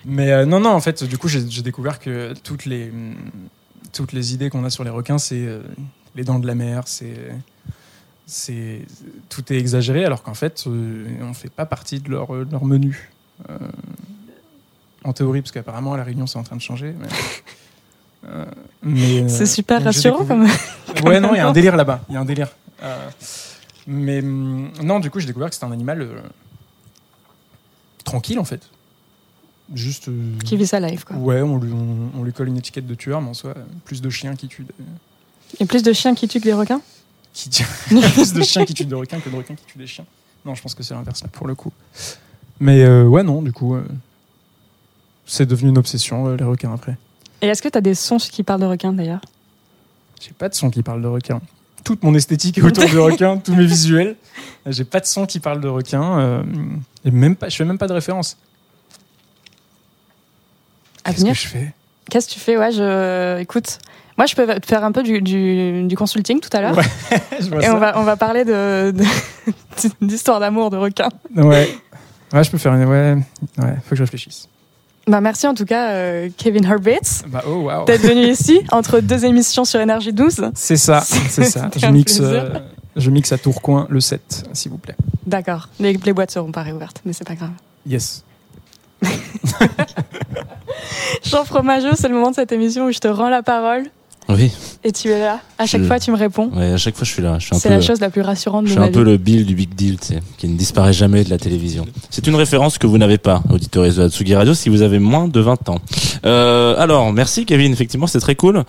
Speaker 9: mais euh, non, non, en fait, du coup, j'ai, découvert que toutes les, toutes les idées qu'on a sur les requins, c'est euh, les dents de la mer, c'est. c'est tout est exagéré, alors qu'en fait, euh, on fait pas partie de leur, de leur menu. Euh, en théorie, parce qu'apparemment, à La Réunion, c'est en train de changer. Mais, euh, mais, euh,
Speaker 3: C'est super rassurant
Speaker 9: découvert-
Speaker 3: comme.
Speaker 9: Ouais, non, il y a un [laughs] délire là-bas. Il y a un délire. Mais hum, non, du coup, j'ai découvert que c'était un animal tranquille en fait. Juste.
Speaker 3: Qui vit sa life quoi.
Speaker 9: Ouais, on lui, on, on lui colle une étiquette de tueur, mais en soi, plus de chiens qui tuent. De-
Speaker 3: Il y a plus de chiens qui tuent que les requins.
Speaker 9: qui tuent- [laughs] plus de chiens qui tuent de requins que de requins qui tuent des chiens. Non, je pense que c'est l'inverse là, pour le coup. Mais euh, ouais, non, du coup, euh, c'est devenu une obsession, euh, les requins après.
Speaker 3: Et est-ce que tu as des sons qui parlent de requins d'ailleurs?
Speaker 9: J'ai pas de son qui parle de requins. Toute mon esthétique est autour du requin, [laughs] tous mes visuels. J'ai pas de son qui parle de requins. et même pas, je fais même pas de référence. Qu'est-ce que je fais?
Speaker 3: Qu'est-ce que tu fais? Ouais, je. Écoute, moi, je peux te faire un peu du, du, du consulting tout à l'heure.
Speaker 9: Ouais, [laughs]
Speaker 3: Et
Speaker 9: ça.
Speaker 3: on va, on va parler de, de- [laughs] d'histoire d'amour de requins.
Speaker 9: Ouais. Ouais, je peux faire une. Ouais, ouais, faut que je réfléchisse.
Speaker 3: Bah, merci en tout cas, euh, Kevin Herbitz,
Speaker 9: Bah, oh, waouh.
Speaker 3: d'être venu ici entre deux émissions sur Énergie 12.
Speaker 9: C'est ça, c'est ça. [laughs] Je mixe, euh, je mixe à Tourcoing le 7, s'il vous plaît.
Speaker 3: D'accord. Les, les boîtes seront pas réouvertes, mais c'est pas grave.
Speaker 9: Yes.
Speaker 3: Jean Fromageau, c'est le moment de cette émission où je te rends la parole
Speaker 2: Oui,
Speaker 3: et tu es là. À chaque
Speaker 2: Je-
Speaker 3: fois, tu me réponds.
Speaker 2: ouais, à chaque fois je suis là. Je
Speaker 3: C'est la chose la plus rassurante
Speaker 2: je
Speaker 3: de
Speaker 2: suis
Speaker 3: ma
Speaker 2: un peu le Bill du Big Deal, tu sais, qui ne disparaît jamais de la télévision. C'est une référence que vous n'avez pas, auditeurs de Hatsugi Radio, si vous avez moins de 20 ans. Euh, alors, merci Kevin, effectivement, c'est très cool.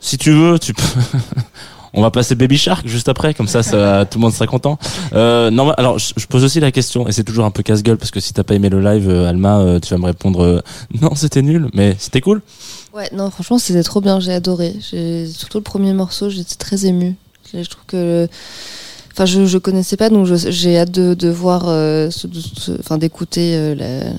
Speaker 2: Si tu veux, tu peux... [laughs] On va passer Baby Shark juste après, comme ça, ça [laughs] tout le monde sera content. Euh, non, alors je, je pose aussi la question, et c'est toujours un peu casse-gueule parce que si t'as pas aimé le live, euh, Alma, euh, tu vas me répondre euh, [laughs] non, c'était nul, mais c'était cool.
Speaker 4: Ouais, non, franchement, c'était trop bien, j'ai adoré. J'ai- Surtout le premier morceau, j'étais très émue. Je trouve que. Enfin, je, je connaissais pas, donc j'ai hâte de, de voir, euh, enfin, d'écouter euh, la,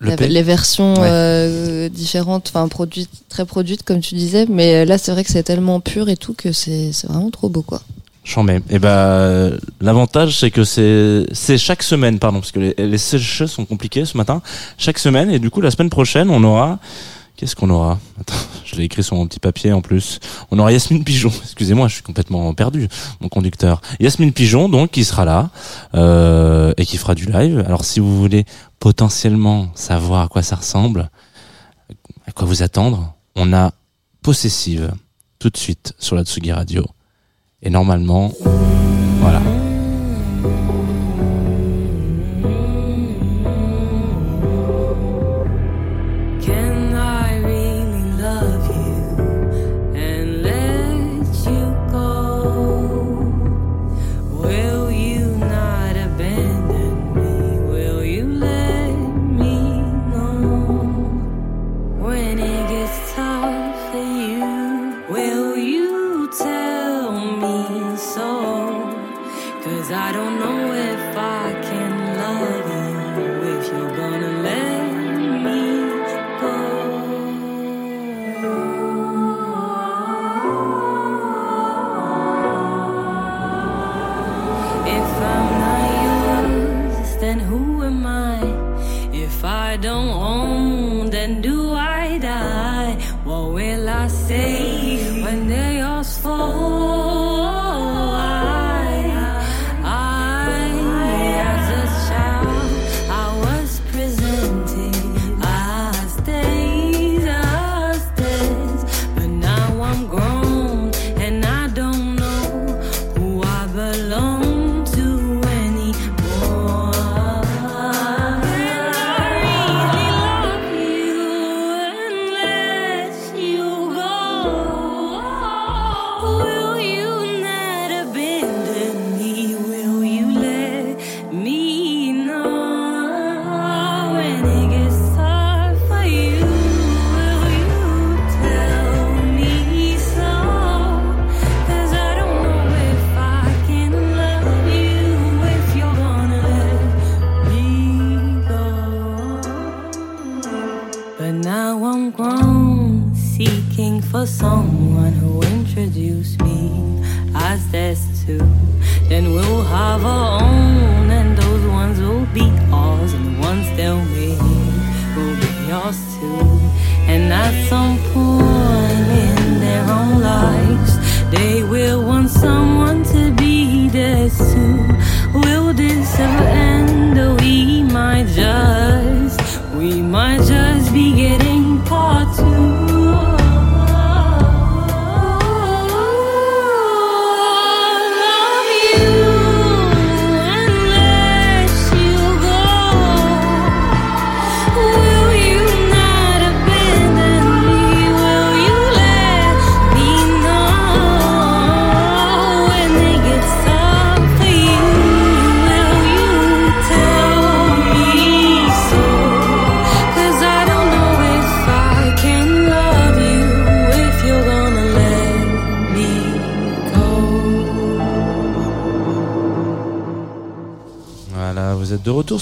Speaker 4: Les versions
Speaker 2: Ouais.
Speaker 4: euh, différentes, enfin, produites, très produites, comme tu disais. Mais euh, là, c'est vrai que c'est tellement pur et tout que c'est c'est vraiment trop beau, quoi.
Speaker 2: J'en mets. Et ben l'avantage c'est que c'est c'est chaque semaine pardon parce que les, les choses sont compliquées ce matin. Chaque semaine et du coup la semaine prochaine on aura qu'est-ce qu'on aura Attends, je l'ai écrit sur mon petit papier en plus. On aura Yasmine Pigeon. [laughs] Excusez-moi, je suis complètement perdu mon conducteur. Yasmine Pigeon donc qui sera là euh, et qui fera du live. Alors si vous voulez potentiellement savoir à quoi ça ressemble, à quoi vous attendre, on a Possessive tout de suite sur la Tsugi Radio. Et normalement, voilà.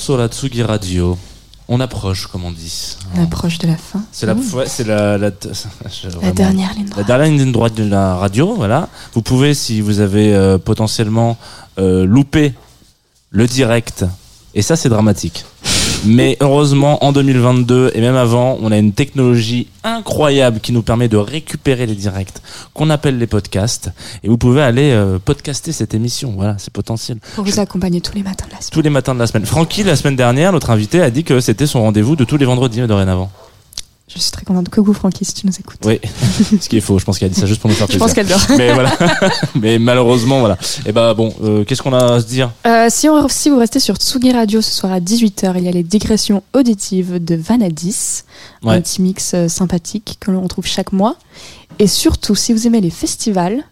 Speaker 2: Sur la Tsugi Radio. On approche, comme on dit.
Speaker 3: On approche de la fin.
Speaker 2: C'est la, ouais, c'est la, la, [laughs]
Speaker 3: La dernière ligne
Speaker 2: La
Speaker 3: droite.
Speaker 2: dernière ligne droite de la radio, voilà. Vous pouvez, si vous avez euh, potentiellement euh, loupé le direct, et ça c'est dramatique. Mais heureusement, en 2022 et même avant, on a une technologie incroyable qui nous permet de récupérer les directs qu'on appelle les podcasts. Et vous pouvez aller euh, podcaster cette émission. Voilà, c'est potentiel.
Speaker 3: Pour vous accompagner tous les matins de la semaine.
Speaker 2: Tous les matins de la semaine. Francky, la semaine dernière, notre invité a dit que c'était son rendez-vous de tous les vendredis dorénavant.
Speaker 3: Je suis très contente. Coucou Francky, si tu nous écoutes.
Speaker 2: Oui, [laughs] ce qui est faux. Je pense qu'elle a dit ça juste pour nous faire
Speaker 3: Je
Speaker 2: plaisir.
Speaker 3: pense qu'elle dort.
Speaker 2: Mais voilà. [laughs] Mais malheureusement, voilà. Et bah bon, euh, qu'est-ce qu'on a à se dire?
Speaker 3: Euh, si, on- si vous restez sur Tsugi Radio ce soir à 18h, il y a les digressions auditives de Vanadis,
Speaker 2: Ouais.
Speaker 3: un petit mix euh, sympathique que l'on trouve chaque mois. Et surtout, si vous aimez les festivals,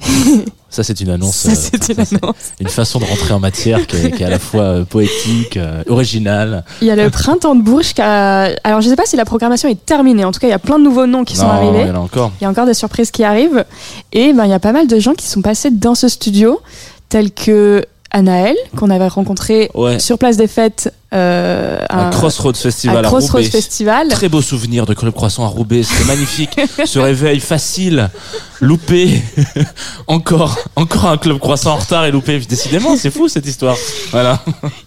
Speaker 3: [laughs]
Speaker 2: Ça, c'est une annonce.
Speaker 3: ça
Speaker 2: euh,
Speaker 3: c'est une
Speaker 2: ça, [laughs]
Speaker 3: annonce.
Speaker 2: une façon de rentrer en matière qui est, qui est à la fois euh, poétique, euh, originale.
Speaker 3: Il y a le printemps de Bourges. qui a- Alors, je sais pas si la programmation est terminée. En tout cas, il y a plein de nouveaux noms qui sont arrivés.
Speaker 2: il y en a encore.
Speaker 3: Il y a encore des surprises qui arrivent. Et ben, il y a pas mal de gens qui sont passés dans ce studio, tels que Anaël, qu'on avait rencontré
Speaker 2: Ouais.
Speaker 3: sur Place des Fêtes euh,
Speaker 2: Un Crossroads Festival
Speaker 3: à
Speaker 2: Roubaix.
Speaker 3: Festival.
Speaker 2: Très beau souvenir de Club Croissant à Roubaix, c'était magnifique. [laughs] Ce réveil facile, loupé. [laughs] encore, encore un Club Croissant en retard et loupé. Décidément, c'est fou cette histoire. Voilà.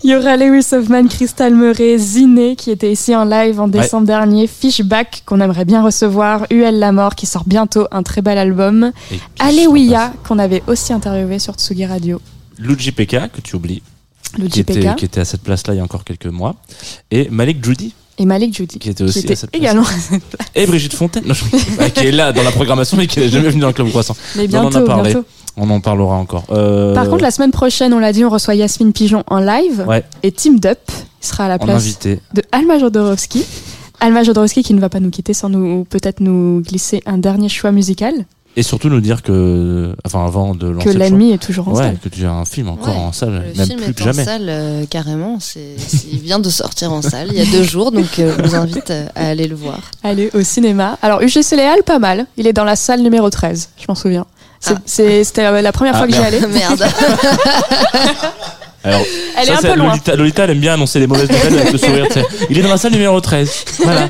Speaker 3: Il y aura Lewis Hoffman, Crystal Murray, Ziné, qui était ici en live en décembre dernier, Fishback, qu'on aimerait bien recevoir, UL La Mort, qui sort bientôt un très bel album, Alewiya, qu'on avait aussi interviewé sur Tsugi Radio,
Speaker 2: Luigi Pekka, que tu oublies, qui était,
Speaker 3: JPK,
Speaker 2: qui était à cette place-là il y a encore quelques mois. Et Malik Judy,
Speaker 3: et Malik Judy,
Speaker 2: qui était aussi
Speaker 3: qui était
Speaker 2: à cette place.
Speaker 3: également.
Speaker 2: Et Brigitte Fontaine, non, je- qui est là dans la programmation mais qui n'est jamais venue dans le Club Croissant.
Speaker 3: Mais
Speaker 2: on en a
Speaker 3: bientôt,
Speaker 2: parlé.
Speaker 3: bientôt.
Speaker 2: On en parlera encore. Euh,
Speaker 3: Par contre, la semaine prochaine, on l'a dit, on reçoit Yasmine Pigeon en live,
Speaker 2: Ouais.
Speaker 3: et Team Dup sera à la place
Speaker 2: invité.
Speaker 3: de Alma Jodorowsky. Alma Jodorowsky qui ne va pas nous quitter sans nous peut-être nous glisser un dernier choix musical,
Speaker 2: Et surtout nous dire que, enfin avant de lancer
Speaker 3: que
Speaker 2: le
Speaker 3: l'ennemi est toujours en
Speaker 2: ouais,
Speaker 3: salle.
Speaker 2: que tu as un film encore
Speaker 4: Ouais.
Speaker 2: en salle,
Speaker 4: Le
Speaker 2: même
Speaker 4: film
Speaker 2: plus
Speaker 4: est
Speaker 2: que
Speaker 4: en
Speaker 2: jamais.
Speaker 4: salle euh, carrément. C'est, il vient de sortir en salle il y a deux jours, donc euh, je vous invite euh, à aller le voir.
Speaker 3: Allez, au cinéma. Alors, UGC Léal, pas mal. Il est dans la salle numéro 13, je m'en souviens. C'est-
Speaker 4: Ah.
Speaker 3: c'est- C'était la, la première
Speaker 2: Ah,
Speaker 3: fois que j'y allais. [laughs]
Speaker 4: Merde. [laughs]
Speaker 2: Alors,
Speaker 3: Elle
Speaker 2: ça,
Speaker 3: est un
Speaker 2: c'est
Speaker 3: peu loin.
Speaker 2: Lolita, Lolita, elle aime bien annoncer les mauvaises nouvelles avec le sourire. tu sais. Il est dans la salle numéro 13. Voilà.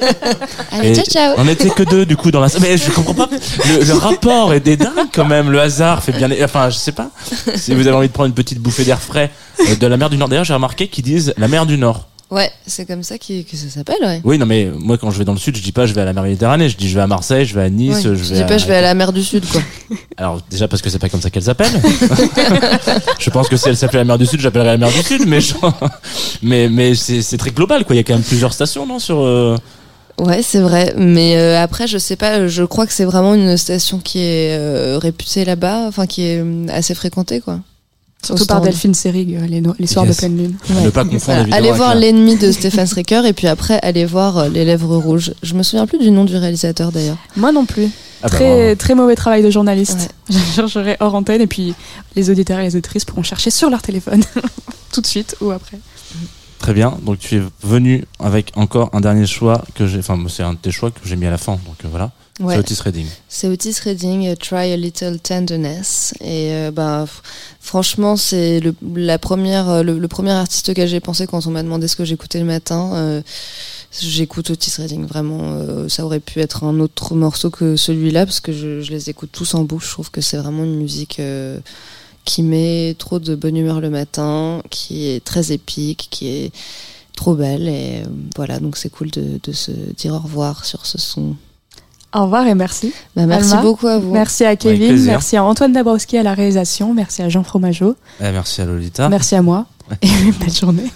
Speaker 4: Allez, ciao, ciao.
Speaker 2: On était que deux du coup dans la salle. Mais je comprends pas. Le, le rapport est des dingues quand même. Le hasard fait bien. les- Enfin, je sais pas. Si vous avez envie de prendre une petite bouffée d'air frais euh, de la mer du Nord. D'ailleurs, j'ai remarqué qu'ils disent la mer du Nord.
Speaker 4: Ouais, c'est comme ça qui- que ça s'appelle, ouais.
Speaker 2: Oui, non, mais moi quand je vais dans le sud, je dis pas je vais à la mer Méditerranée. Je dis je vais à Marseille, je vais à Nice,
Speaker 4: Ouais.
Speaker 2: je
Speaker 4: Je
Speaker 2: vais.
Speaker 4: dis pas, je vais à la mer du [laughs] Sud, quoi.
Speaker 2: Alors déjà parce que c'est pas comme ça qu'elle s'appelle. [laughs] je pense que si elle s'appelait la mer du Sud, j'appellerais la mer du Sud, mais je- [laughs] mais mais c'est c'est très global quoi. Il y a quand même plusieurs stations non sur. euh,
Speaker 4: Ouais, c'est vrai. Mais euh, après, je sais pas, je crois que c'est vraiment une station qui est euh, réputée là-bas, enfin qui est euh, assez fréquentée, quoi.
Speaker 3: Surtout par. Delphine Serig, euh, les, no- les soirs
Speaker 2: Yes.
Speaker 3: de pleine lune.
Speaker 2: Ne pas confondre
Speaker 4: Voilà.
Speaker 2: évidemment.
Speaker 4: Allez voir
Speaker 2: la-
Speaker 4: l'ennemi de Stéphane Stricker et puis après allez voir euh, les lèvres rouges. Je me souviens plus du nom du réalisateur d'ailleurs.
Speaker 3: Moi non plus.
Speaker 2: Ah bah,
Speaker 3: très, très mauvais travail de journaliste. Je [laughs] chercherai hors antenne et puis les auditeurs et les auditrices pourront chercher sur leur téléphone [laughs] tout de suite ou après.
Speaker 2: Très bien. Donc tu es venu avec encore un dernier choix que j'ai. Enfin, c'est un de tes choix que j'ai mis à la fin. Donc euh, voilà.
Speaker 4: Ouais.
Speaker 2: C'est Otis Redding.
Speaker 4: C'est Otis Redding, euh, Try a Little Tenderness. Et euh, bah, franchement, c'est le, la première, euh, le, le premier artiste auquel j'ai pensé quand on m'a demandé ce que j'écoutais le matin. Euh, J'écoute Otis Redding, vraiment. ça aurait pu être un autre morceau que celui-là, parce que je, je les écoute tous en bouche. Je trouve que c'est vraiment une musique qui met trop de bonne humeur le matin, qui est très épique, qui est trop belle. Et euh, voilà, donc c'est cool de, de se dire au revoir sur ce son.
Speaker 3: Au revoir et merci.
Speaker 4: Bah, merci
Speaker 3: Alma,
Speaker 4: beaucoup à vous.
Speaker 3: Merci à Kevin, merci à Antoine Dabrowski à la réalisation, merci à Jean Fromageau,
Speaker 2: Eh, merci à Lolita.
Speaker 3: merci à moi et [laughs] belle journée.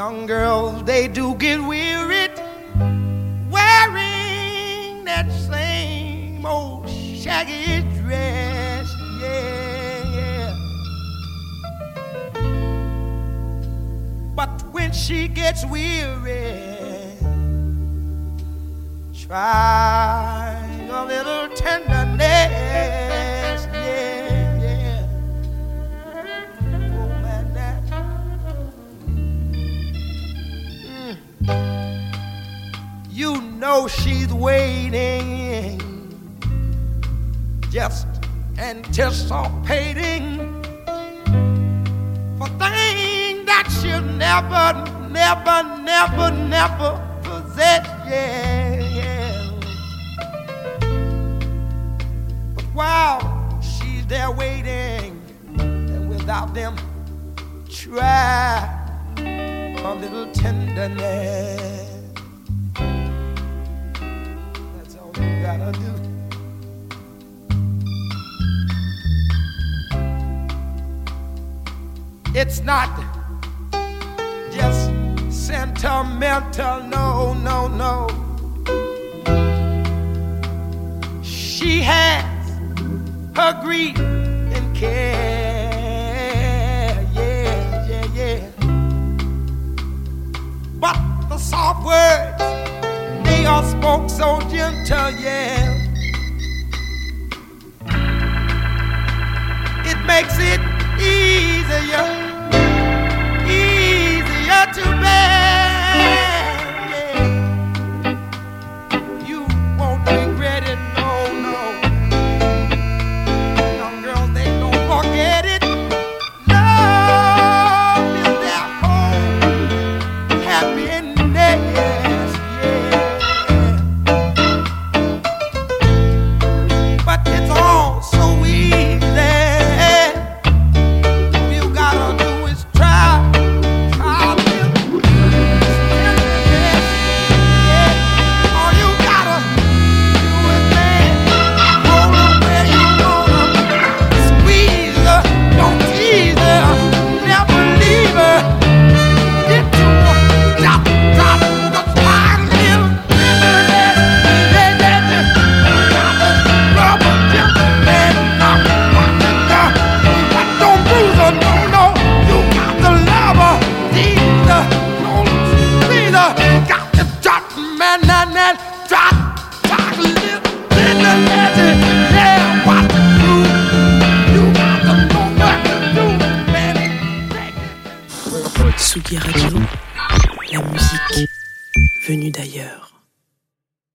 Speaker 6: Young girls, they do get wearied wearing that same old shaggy dress. Yeah, yeah. But when she gets weary, try a little tenderness.
Speaker 12: Know she's waiting, just anticipating for things that she'll never, never, never, never possess. Yeah, yeah. But while she's there waiting, and without them, try a little tenderness. Gotta do. It's not just sentimental, no, no, no. She has her grief and care, yeah, yeah, yeah. But the soft words, they are spoke so gentle, yeah. It makes it easier, easier to bear.